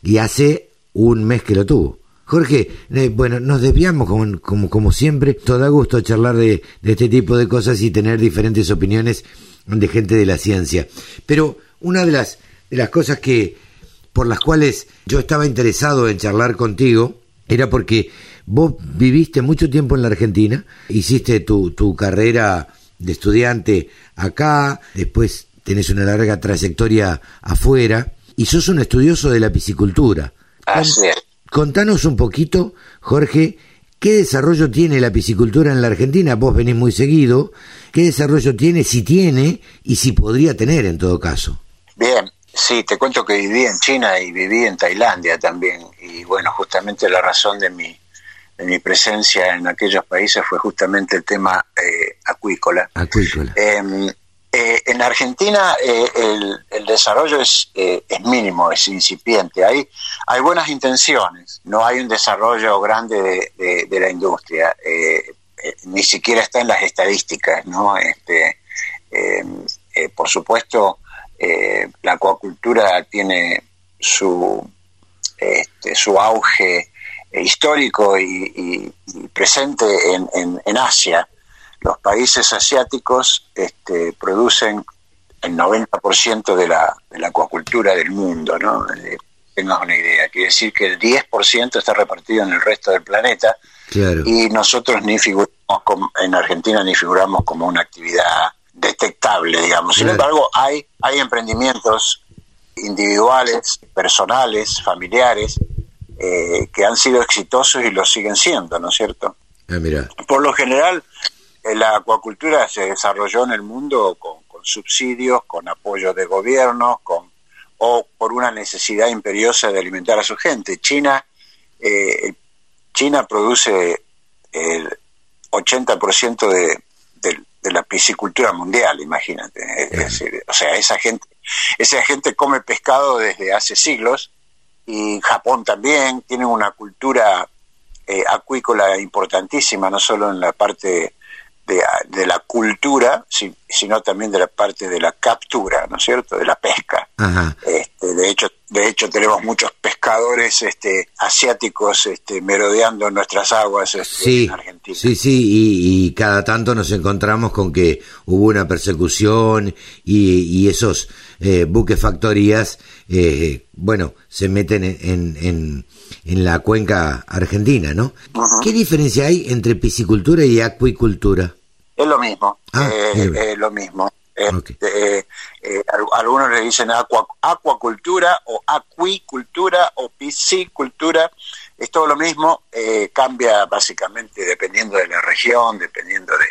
Y hace un mes que lo tuvo. Jorge, bueno, nos desviamos como, como, siempre. Todo gusto charlar de, de este tipo de cosas y tener diferentes opiniones de gente de la ciencia. Pero una de las, de las cosas que, por las cuales yo estaba interesado en charlar contigo era porque vos viviste mucho tiempo en la Argentina, hiciste tu, tu carrera de estudiante acá, después tenés una larga trayectoria afuera y sos un estudioso de la piscicultura. Así es. Contanos un poquito, Jorge, ¿qué desarrollo tiene la piscicultura en la Argentina? Vos venís muy seguido. ¿Qué desarrollo tiene, si tiene y si podría tener en todo caso? Bien, sí, te cuento que viví en China y viví en Tailandia también. Y bueno, justamente la razón de mi, de mi presencia en aquellos países fue justamente el tema eh, acuícola. Acuícola. Eh, eh, en Argentina eh, el, desarrollo es, eh, es mínimo, es incipiente. Hay, hay buenas intenciones, no hay un desarrollo grande de, la industria, ni siquiera está en las estadísticas, ¿no? Este, eh, por supuesto, la acuacultura tiene su, este, su auge histórico y, presente en, en- en Asia. Los países asiáticos este, producen el 90% de la, de la acuacultura del mundo, ¿no? Eh, tengas una idea. Quiere decir que el 10% está repartido en el resto del planeta Claro. y nosotros ni figuramos como- en Argentina ni figuramos como una actividad detectable, digamos. Sin Claro. embargo, hay, hay emprendimientos individuales, personales, familiares, eh, que han sido exitosos y lo siguen siendo, ¿no es cierto? Ah, mira. Por lo general, la acuacultura se desarrolló en el mundo con, con subsidios, con apoyo de gobiernos, con, o por una necesidad imperiosa de alimentar a su gente. China, eh, China produce el 80% de, de, de la piscicultura mundial, imagínate. Es decir, o sea, esa gente, esa gente come pescado desde hace siglos y Japón también tiene una cultura eh, acuícola importantísima, no solo en la parte de, de la cultura, si- sino también de la parte de la captura, ¿no es cierto?, de la pesca. Ajá. Este, de hecho, de hecho tenemos muchos pescadores este, asiáticos este, merodeando nuestras aguas este, Sí, en Argentina. sí, sí, y, y cada tanto nos encontramos con que hubo una persecución y, y esos eh, buques factorías, eh, bueno, se meten en, en, en- en la cuenca argentina, ¿no? ¿Qué diferencia hay entre piscicultura y acuicultura? Es lo mismo, Ah, eh, es lo mismo. Eh, eh, eh, al- algunos le dicen aqua- acuacultura o acuicultura o piscicultura, es todo lo mismo, cambia básicamente dependiendo de la región, dependiendo de,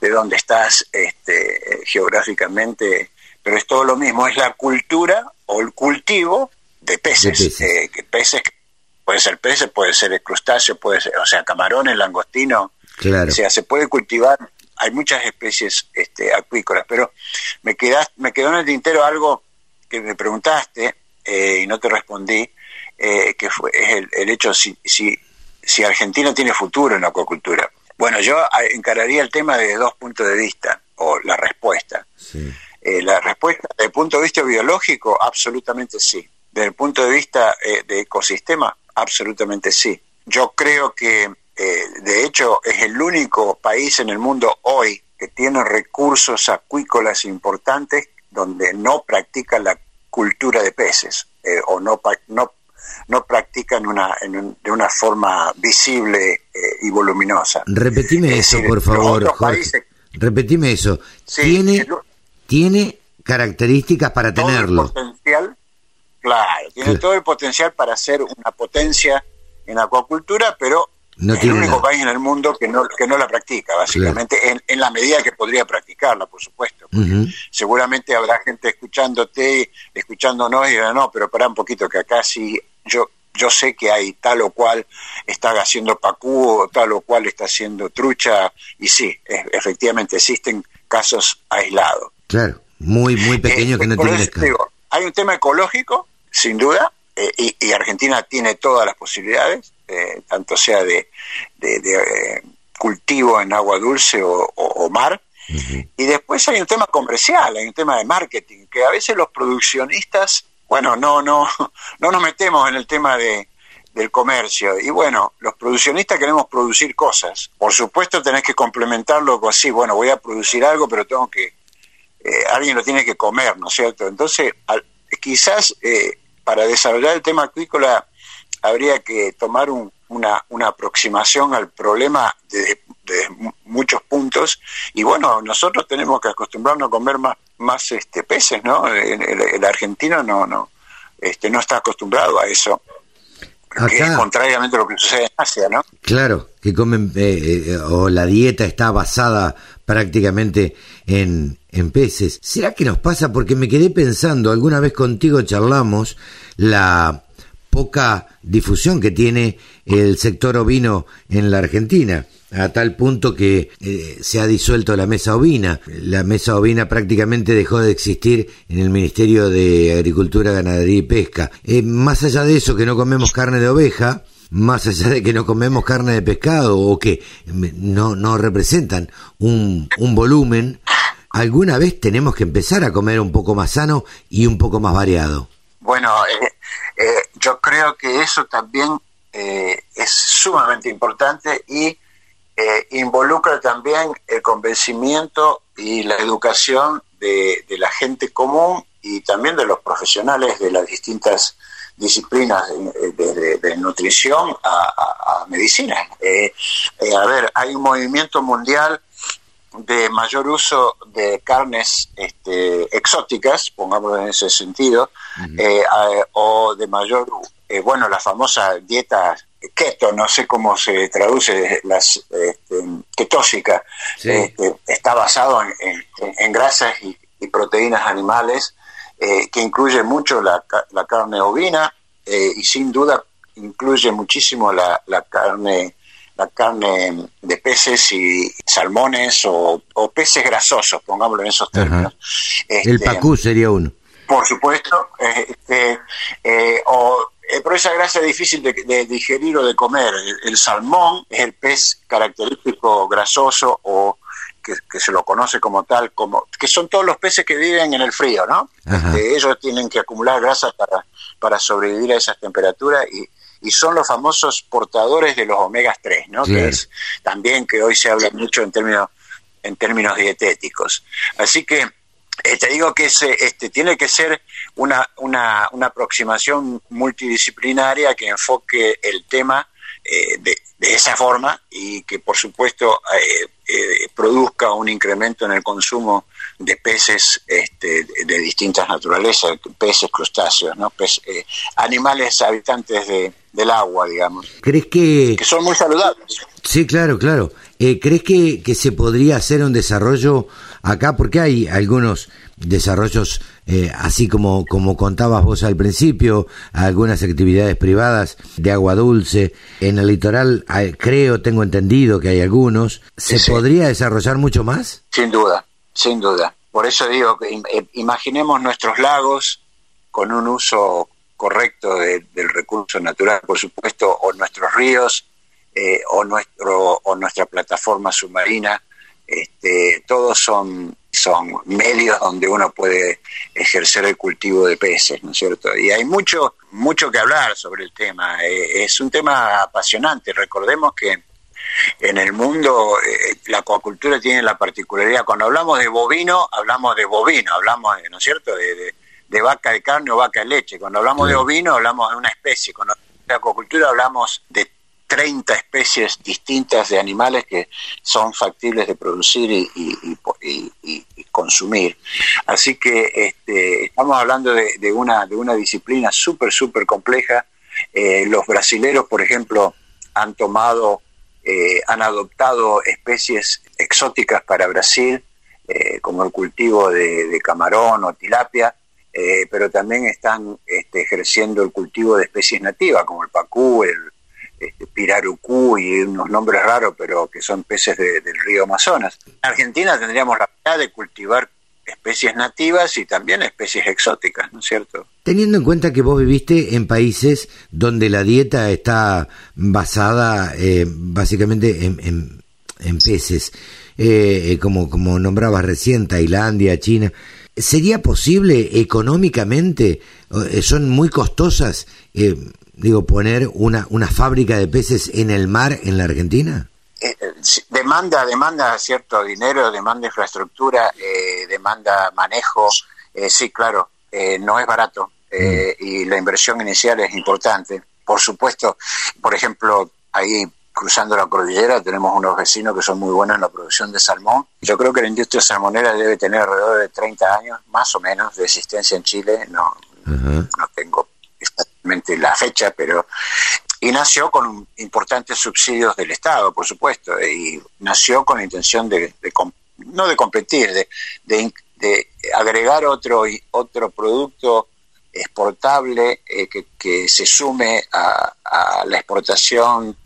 de dónde estás este, geográficamente, pero es todo lo mismo, es la cultura o el cultivo de peces, De peces. que peces puede ser peces, puede ser crustáceo, puede ser, o sea, camarones, langostinos, Claro. o sea, se puede cultivar, hay muchas especies este, acuícolas, pero me, quedas, me quedó en el tintero algo que me preguntaste eh, y no te respondí, eh, que fue es el, el hecho si, si, si Argentina tiene futuro en la acuacultura. Bueno, yo ah, encararía el tema de dos puntos de vista, o la respuesta. Sí. Eh, la respuesta, desde el punto de vista biológico, absolutamente sí. Desde el punto de vista eh, de ecosistema, absolutamente sí. Yo creo que, eh, de hecho, es el único país en el mundo hoy que tiene recursos acuícolas importantes donde no practican la cultura de peces eh, o no, no, no practican una, en un- de una forma visible eh, y voluminosa. Repetime Es eso, decir, por favor, Jorge. países- Repetime eso. Sí, tiene, tiene características para todo tenerlo. el potencial, claro, tiene todo el potencial para ser una potencia en acuacultura, pero No es el tiene único nada. país en el mundo que no, que no la practica, básicamente, en, en la medida que podría practicarla, por supuesto. Ujú. Seguramente habrá gente escuchándote, escuchándonos y dirá, no, pero pará un poquito, que acá sí, yo yo sé que hay tal o cual está haciendo pacú o tal o cual está haciendo trucha, y sí, efectivamente existen casos aislados. Claro, muy, muy pequeños que no tienen Hay un tema ecológico, sin duda, eh, y, Argentina tiene todas las posibilidades, eh, tanto sea de, de, cultivo en agua dulce o, mar. Y después hay un tema comercial, hay un tema de marketing, que a veces los produccionistas bueno, no, no, no nos metemos en el tema de, del comercio. Y bueno, los produccionistas queremos producir cosas. Por supuesto tenés que complementarlo con, sí, bueno, voy a producir algo, pero tengo que, eh, alguien lo tiene que comer, ¿no es cierto? Entonces, quizás eh, para desarrollar el tema acuícola habría que tomar una, una aproximación al problema de, muchos puntos y bueno, nosotros tenemos que acostumbrarnos a comer más más este peces, ¿no? El, argentino no no este no está acostumbrado a eso. que es contrariamente a lo que sucede en Asia, ¿no? Claro, que comen eh, eh, o la dieta está basada prácticamente en, en peces. ¿Será que nos pasa? Porque me quedé pensando, alguna vez contigo charlamos la poca difusión que tiene el sector ovino en la Argentina a tal punto que eh, se ha disuelto la mesa ovina. La mesa ovina prácticamente dejó de existir en el Ministerio de Agricultura, Ganadería y Pesca. Eh, más allá de eso, que no comemos carne de oveja, más allá de que no comemos carne de pescado o que no, no representan un, un volumen, alguna vez tenemos que empezar a comer un poco más sano y un poco más variado. Bueno, eh, yo creo que eso también es sumamente importante y eh, involucra también el convencimiento y la educación de, la gente común y también de los profesionales de las distintas disciplinas de, nutrición a, medicina. Eh, eh, a ver, hay un movimiento mundial de mayor uso de carnes este, exóticas, pongámoslo en ese sentido, o de mayor, bueno, la famosa dieta keto, no sé cómo se traduce, las este, ketósica, este, está basado en, grasas y, proteínas animales, eh, que incluye mucho la, carne ovina eh, y sin duda incluye muchísimo la, carne la carne de peces y salmones o, peces grasosos, pongámoslo en esos términos. el este, pacú sería uno. Por supuesto, este, eh, o eh, pero esa grasa es difícil de, digerir o de comer. El, salmón es el pez característico grasoso o que, se lo conoce como tal, como que son todos los peces que viven en el frío, ¿no? Este, ellos tienen que acumular grasa para, para sobrevivir a esas temperaturas y, y son los famosos portadores de los omegas 3, ¿no? Que es también que hoy se habla mucho en términos en términos dietéticos. Así que eh, te digo que este, tiene que ser una, una, una, aproximación multidisciplinaria que enfoque el tema eh, de, de, esa forma y que por supuesto eh, produzca un incremento en el consumo de peces este, de, distintas naturalezas, peces, crustáceos, ¿no? animales habitantes de, del agua, digamos. ¿Crees que... Que son muy saludables. Sí, claro, claro. ¿Crees que, que se podría hacer un desarrollo acá, porque hay algunos desarrollos, eh, así como, como contabas vos al principio, algunas actividades privadas de agua dulce. En el litoral creo, tengo entendido que hay algunos. ¿Se podría desarrollar mucho más? Sin duda, sin duda. Por eso digo, que eh, imaginemos nuestros lagos con un uso correcto del recurso natural, por supuesto, o nuestros ríos, eh, o, nuestro, o nuestra plataforma submarina, este, todos son, son medios donde uno puede ejercer el cultivo de peces, ¿no es cierto? Y hay mucho, mucho que hablar sobre el tema. Eh, es un tema apasionante. Recordemos que en el mundo eh, la acuacultura tiene la particularidad, cuando hablamos de bovino, hablamos de bovino, hablamos, ¿no es cierto?, de, de, vaca de carne o vaca de leche. Cuando hablamos de ovino, hablamos de una especie. Cuando hablamos de acuacultura, hablamos de 30 especies distintas de animales que son factibles de producir y, consumir. Así que este, estamos hablando de, una, de una disciplina súper, súper compleja. Eh, los brasileros, por ejemplo, han tomado, eh, han adoptado especies exóticas para Brasil, eh, como el cultivo de, camarón o tilapia, pero también están este, ejerciendo el cultivo de especies nativas, como el pacú, el este, pirarucú y unos nombres raros, pero que son peces del río Amazonas. En Argentina tendríamos la posibilidad de cultivar especies nativas y también especies exóticas, ¿no es cierto? Teniendo en cuenta que vos viviste en países donde la dieta está basada eh, básicamente en, peces, eh, eh, como, como nombrabas recién, Tailandia, China, ¿sería posible económicamente, son muy costosas, digo, poner una, una fábrica de peces en el mar en la Argentina? Eh, eh, demanda, demanda cierto dinero, demanda infraestructura, eh, demanda manejo, sí, claro, no es barato mm. y la inversión inicial es importante. Por supuesto, por ejemplo, ahí cruzando la cordillera tenemos unos vecinos que son muy buenos en la producción de salmón. Yo creo que la industria salmonera debe tener alrededor de 30 años, más o menos, de existencia en Chile. No, no tengo exactamente la fecha, pero y nació con importantes subsidios del Estado, por supuesto, y nació con la intención de, no de competir, de, de, agregar otro, otro producto exportable eh, que, se sume a, la exportación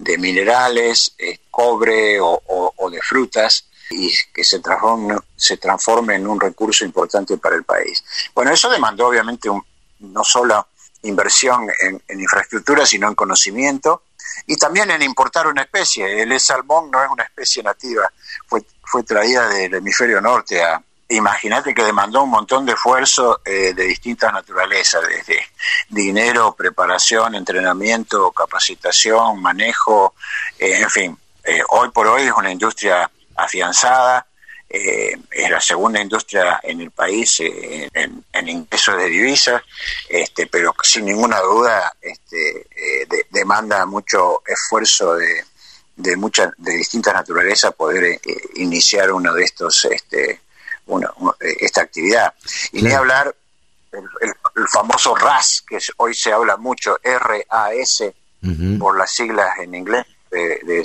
de minerales, eh, cobre o, de frutas y que se transforme, se transforme en un recurso importante para el país. Bueno, eso demandó obviamente un, no solo inversión en, infraestructura, sino en conocimiento y también en importar una especie. El salmón no es una especie nativa, fue, fue traída del hemisferio norte a... Imagínate que demandó un montón de esfuerzo eh, de distintas naturalezas, desde dinero, preparación, entrenamiento, capacitación, manejo, eh, en fin. Eh, hoy por hoy es una industria afianzada, eh, es la segunda industria en el país eh, en, ingresos de divisas, este, pero sin ninguna duda este, demanda mucho esfuerzo de, de, mucha, de distintas naturalezas poder iniciar uno de estos, este, esta actividad. Y ni hablar el, famoso RAS, que hoy se habla mucho, R-A-S, por las siglas en inglés, de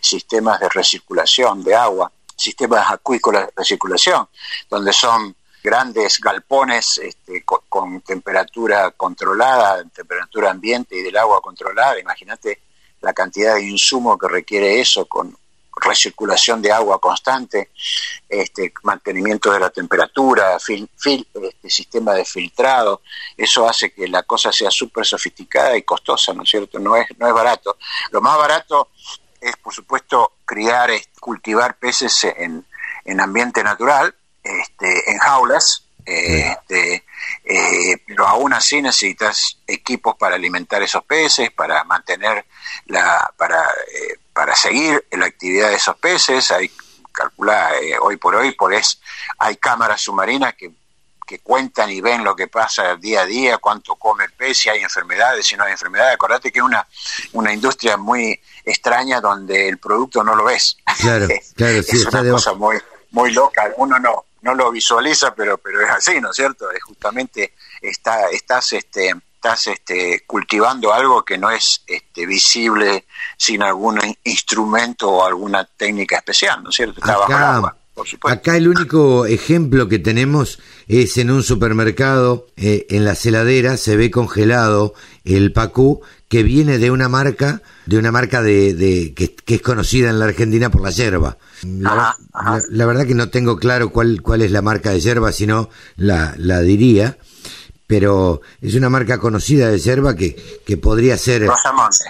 sistemas de recirculación de agua sistemas acuícolas de recirculación, donde son grandes galpones este, con, temperatura controlada, temperatura ambiente y del agua controlada. Imagínate la cantidad de insumo que requiere eso con recirculación de agua constante, este, mantenimiento de la temperatura, fil, este, sistema de filtrado, eso hace que la cosa sea súper sofisticada y costosa, ¿no es cierto? No es, no es barato. Lo más barato es, por supuesto, criar, cultivar peces en, en ambiente natural, este, en jaulas, este, eh, pero aún así necesitas equipos para alimentar esos peces, para mantener la, para, eh, para seguir la actividad de esos peces. Hay calcula eh, hoy por hoy, por es, hay cámaras submarinas que que cuentan y ven lo que pasa día a día, cuánto come el pez, si hay enfermedades, si no hay enfermedades. Acordate que es una, una industria muy extraña donde el producto no lo ves. Claro, claro, sí, es una cosa muy, muy loca. Uno no, no lo visualiza, pero, pero es así, ¿no es cierto? Es justamente está, estás, este, estás este, cultivando algo que no es este, visible sin algún instrumento o alguna técnica especial, ¿no es cierto? Está bajo el agua. Acá el único ejemplo que tenemos es en un supermercado, eh, en la celadera se ve congelado el pacú que viene de una marca, de una marca de, que, es conocida en la Argentina por la yerba. La, verdad que no tengo claro cuál, cuál es la marca de yerba, sino la, la diría pero es una marca conocida de yerba que, que podría ser... Rosamonte.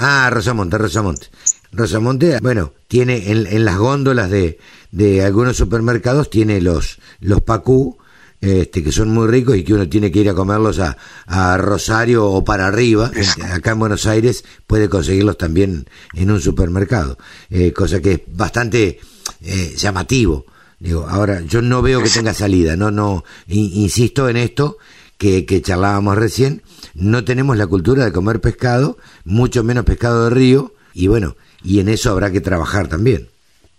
Ah, Rosamonte, Rosamonte. Rosamonte, bueno, tiene en, en las góndolas de, de algunos supermercados, tiene los, los pacú, este, que son muy ricos y que uno tiene que ir a comerlos a, a Rosario o para arriba. Acá en Buenos Aires puede conseguirlos también en un supermercado, eh, cosa que es bastante eh, llamativo. Digo, ahora yo no veo que tenga salida, no, no, insisto en esto que, que charlábamos recién, no tenemos la cultura de comer pescado, mucho menos pescado de río, y bueno, y en eso habrá que trabajar también.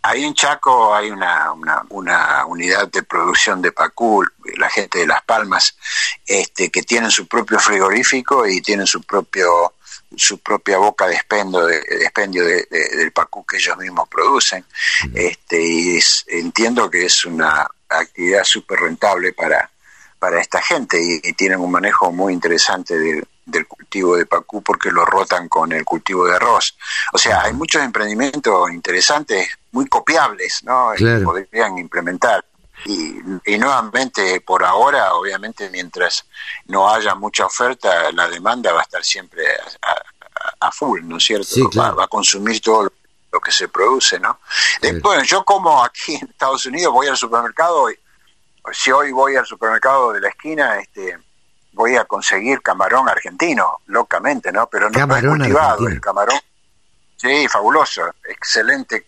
Ahí en Chaco hay una, una, unidad de producción de pacul, la gente de Las Palmas, este, que tienen su propio frigorífico y tienen su propio su propia boca de expendio, de, expendio de, del pacú que ellos mismos producen. Este, y entiendo que es una actividad súper rentable para, para esta gente y, tienen un manejo muy interesante del cultivo de pacú porque lo rotan con el cultivo de arroz. O sea, hay muchos emprendimientos interesantes, muy copiables, ¿no? Que podrían implementar. Y, nuevamente, por ahora, obviamente, mientras no haya mucha oferta, la demanda va a estar siempre a, full, ¿no es cierto? va, a consumir todo lo que se produce, ¿no? Bueno, yo como aquí en Estados Unidos voy al supermercado, y, si hoy voy al supermercado de la esquina, este voy a conseguir camarón argentino, locamente, ¿no? Pero no, camarón es cultivado, el camarón. Sí, fabuloso, excelente,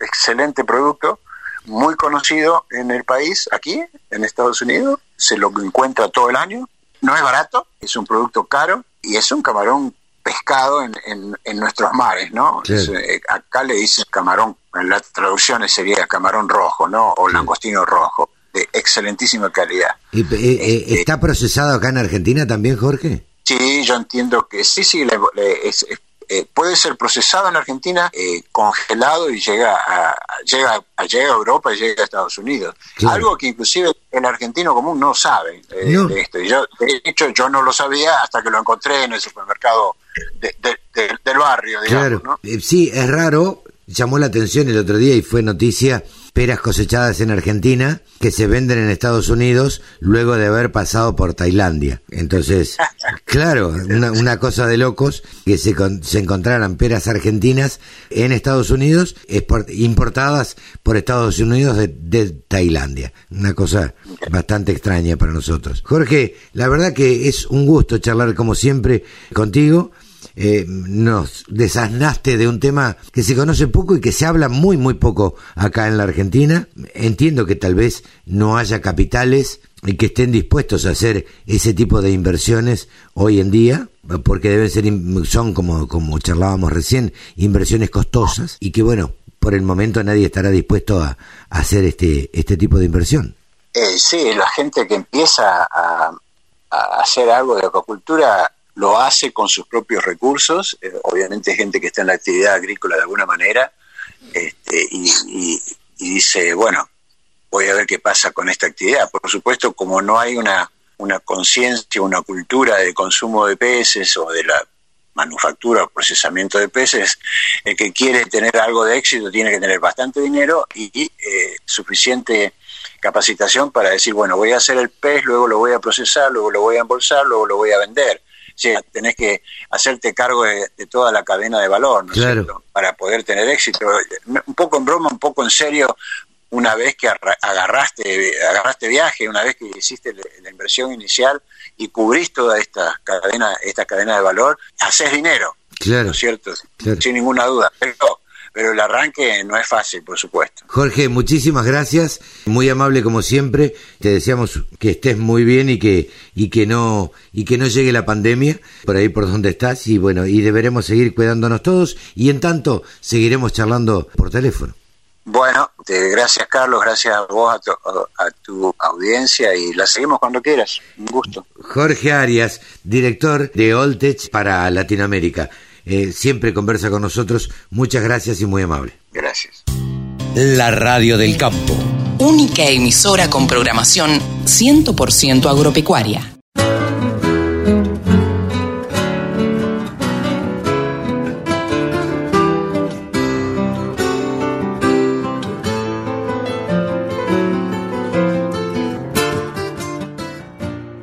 excelente producto muy conocido en el país, aquí, en Estados Unidos, se lo encuentra todo el año, no es barato, es un producto caro y es un camarón pescado en, en, nuestros mares, ¿no? Eh, acá le dicen camarón, en las traducciones sería camarón rojo, ¿no? O langostino rojo, de excelentísima calidad. ¿Y, eh, eh, este ¿Está procesado acá en Argentina también, Jorge? Sí, yo entiendo que sí, sí, es, eh, puede ser procesado en Argentina, eh, congelado y llega a, llega, a, llega a Europa y llega a Estados Unidos. Algo que inclusive el argentino común no sabe eh, de esto. yo, de hecho, yo no lo sabía hasta que lo encontré en el supermercado del barrio, digamos. Claro. Sí, es raro. Llamó la atención el otro día y fue noticia peras cosechadas en Argentina que se venden en Estados Unidos luego de haber pasado por Tailandia. Entonces, claro, una, cosa de locos que se, se encontraran peras argentinas en Estados Unidos importadas por Estados Unidos de, de Tailandia. Una cosa bastante extraña para nosotros. Jorge, la verdad que es un gusto charlar como siempre contigo eh, nos desasnaste de un tema que se conoce poco y que se habla muy, muy poco acá en la Argentina. Entiendo que tal vez no haya capitales y que estén dispuestos a hacer ese tipo de inversiones hoy en día, porque deben ser, son como, como charlábamos recién, inversiones costosas y que bueno, por el momento nadie estará dispuesto a, hacer este, este tipo de inversión. Eh, sí, la gente que empieza a, a hacer algo de acuacultura lo hace con sus propios recursos, eh, obviamente gente que está en la actividad agrícola de alguna manera, este, y, dice, bueno, voy a ver qué pasa con esta actividad. Por supuesto, como no hay una, una conciencia, una cultura de consumo de peces o de la manufactura o procesamiento de peces, el que quiere tener algo de éxito tiene que tener bastante dinero y eh, suficiente capacitación para decir, bueno, voy a hacer el pez, luego lo voy a procesar, luego lo voy a embolsar, luego lo voy a vender sea, tenés que hacerte cargo de, toda la cadena de valor, ¿no es cierto? Para poder tener éxito. Un poco en broma, un poco en serio, una vez que agarraste, agarraste viaje, una vez que hiciste la inversión inicial y cubrís toda esta cadena, esta cadena de valor, haces dinero. Claro. ¿No es cierto? Sin ninguna duda. Pero pero el arranque no es fácil, por supuesto. Jorge, muchísimas gracias, muy amable como siempre. Te deseamos que estés muy bien y que y que no y que no llegue la pandemia por ahí por donde estás y bueno, y deberemos seguir cuidándonos todos y en tanto seguiremos charlando por teléfono. Bueno, gracias Carlos, gracias a vos, a tu, a tu, audiencia y la seguimos cuando quieras. Un gusto. Jorge Arias, director de Oltech para Latinoamérica. Eh, siempre conversa con nosotros. Muchas gracias y muy amable. Gracias. La Radio del Campo. Única emisora con programación 100% agropecuaria.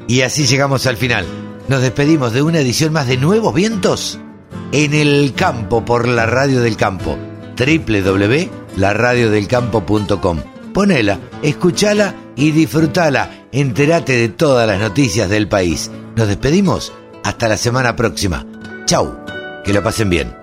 Y así llegamos al final. Nos despedimos de una edición más de Nuevos Vientos en el campo por la radio del campo www.laradiodelcampo.com Ponela, escúchala y disfrútala. Entérate de todas las noticias del país. Nos despedimos hasta la semana próxima. Chau, que lo pasen bien.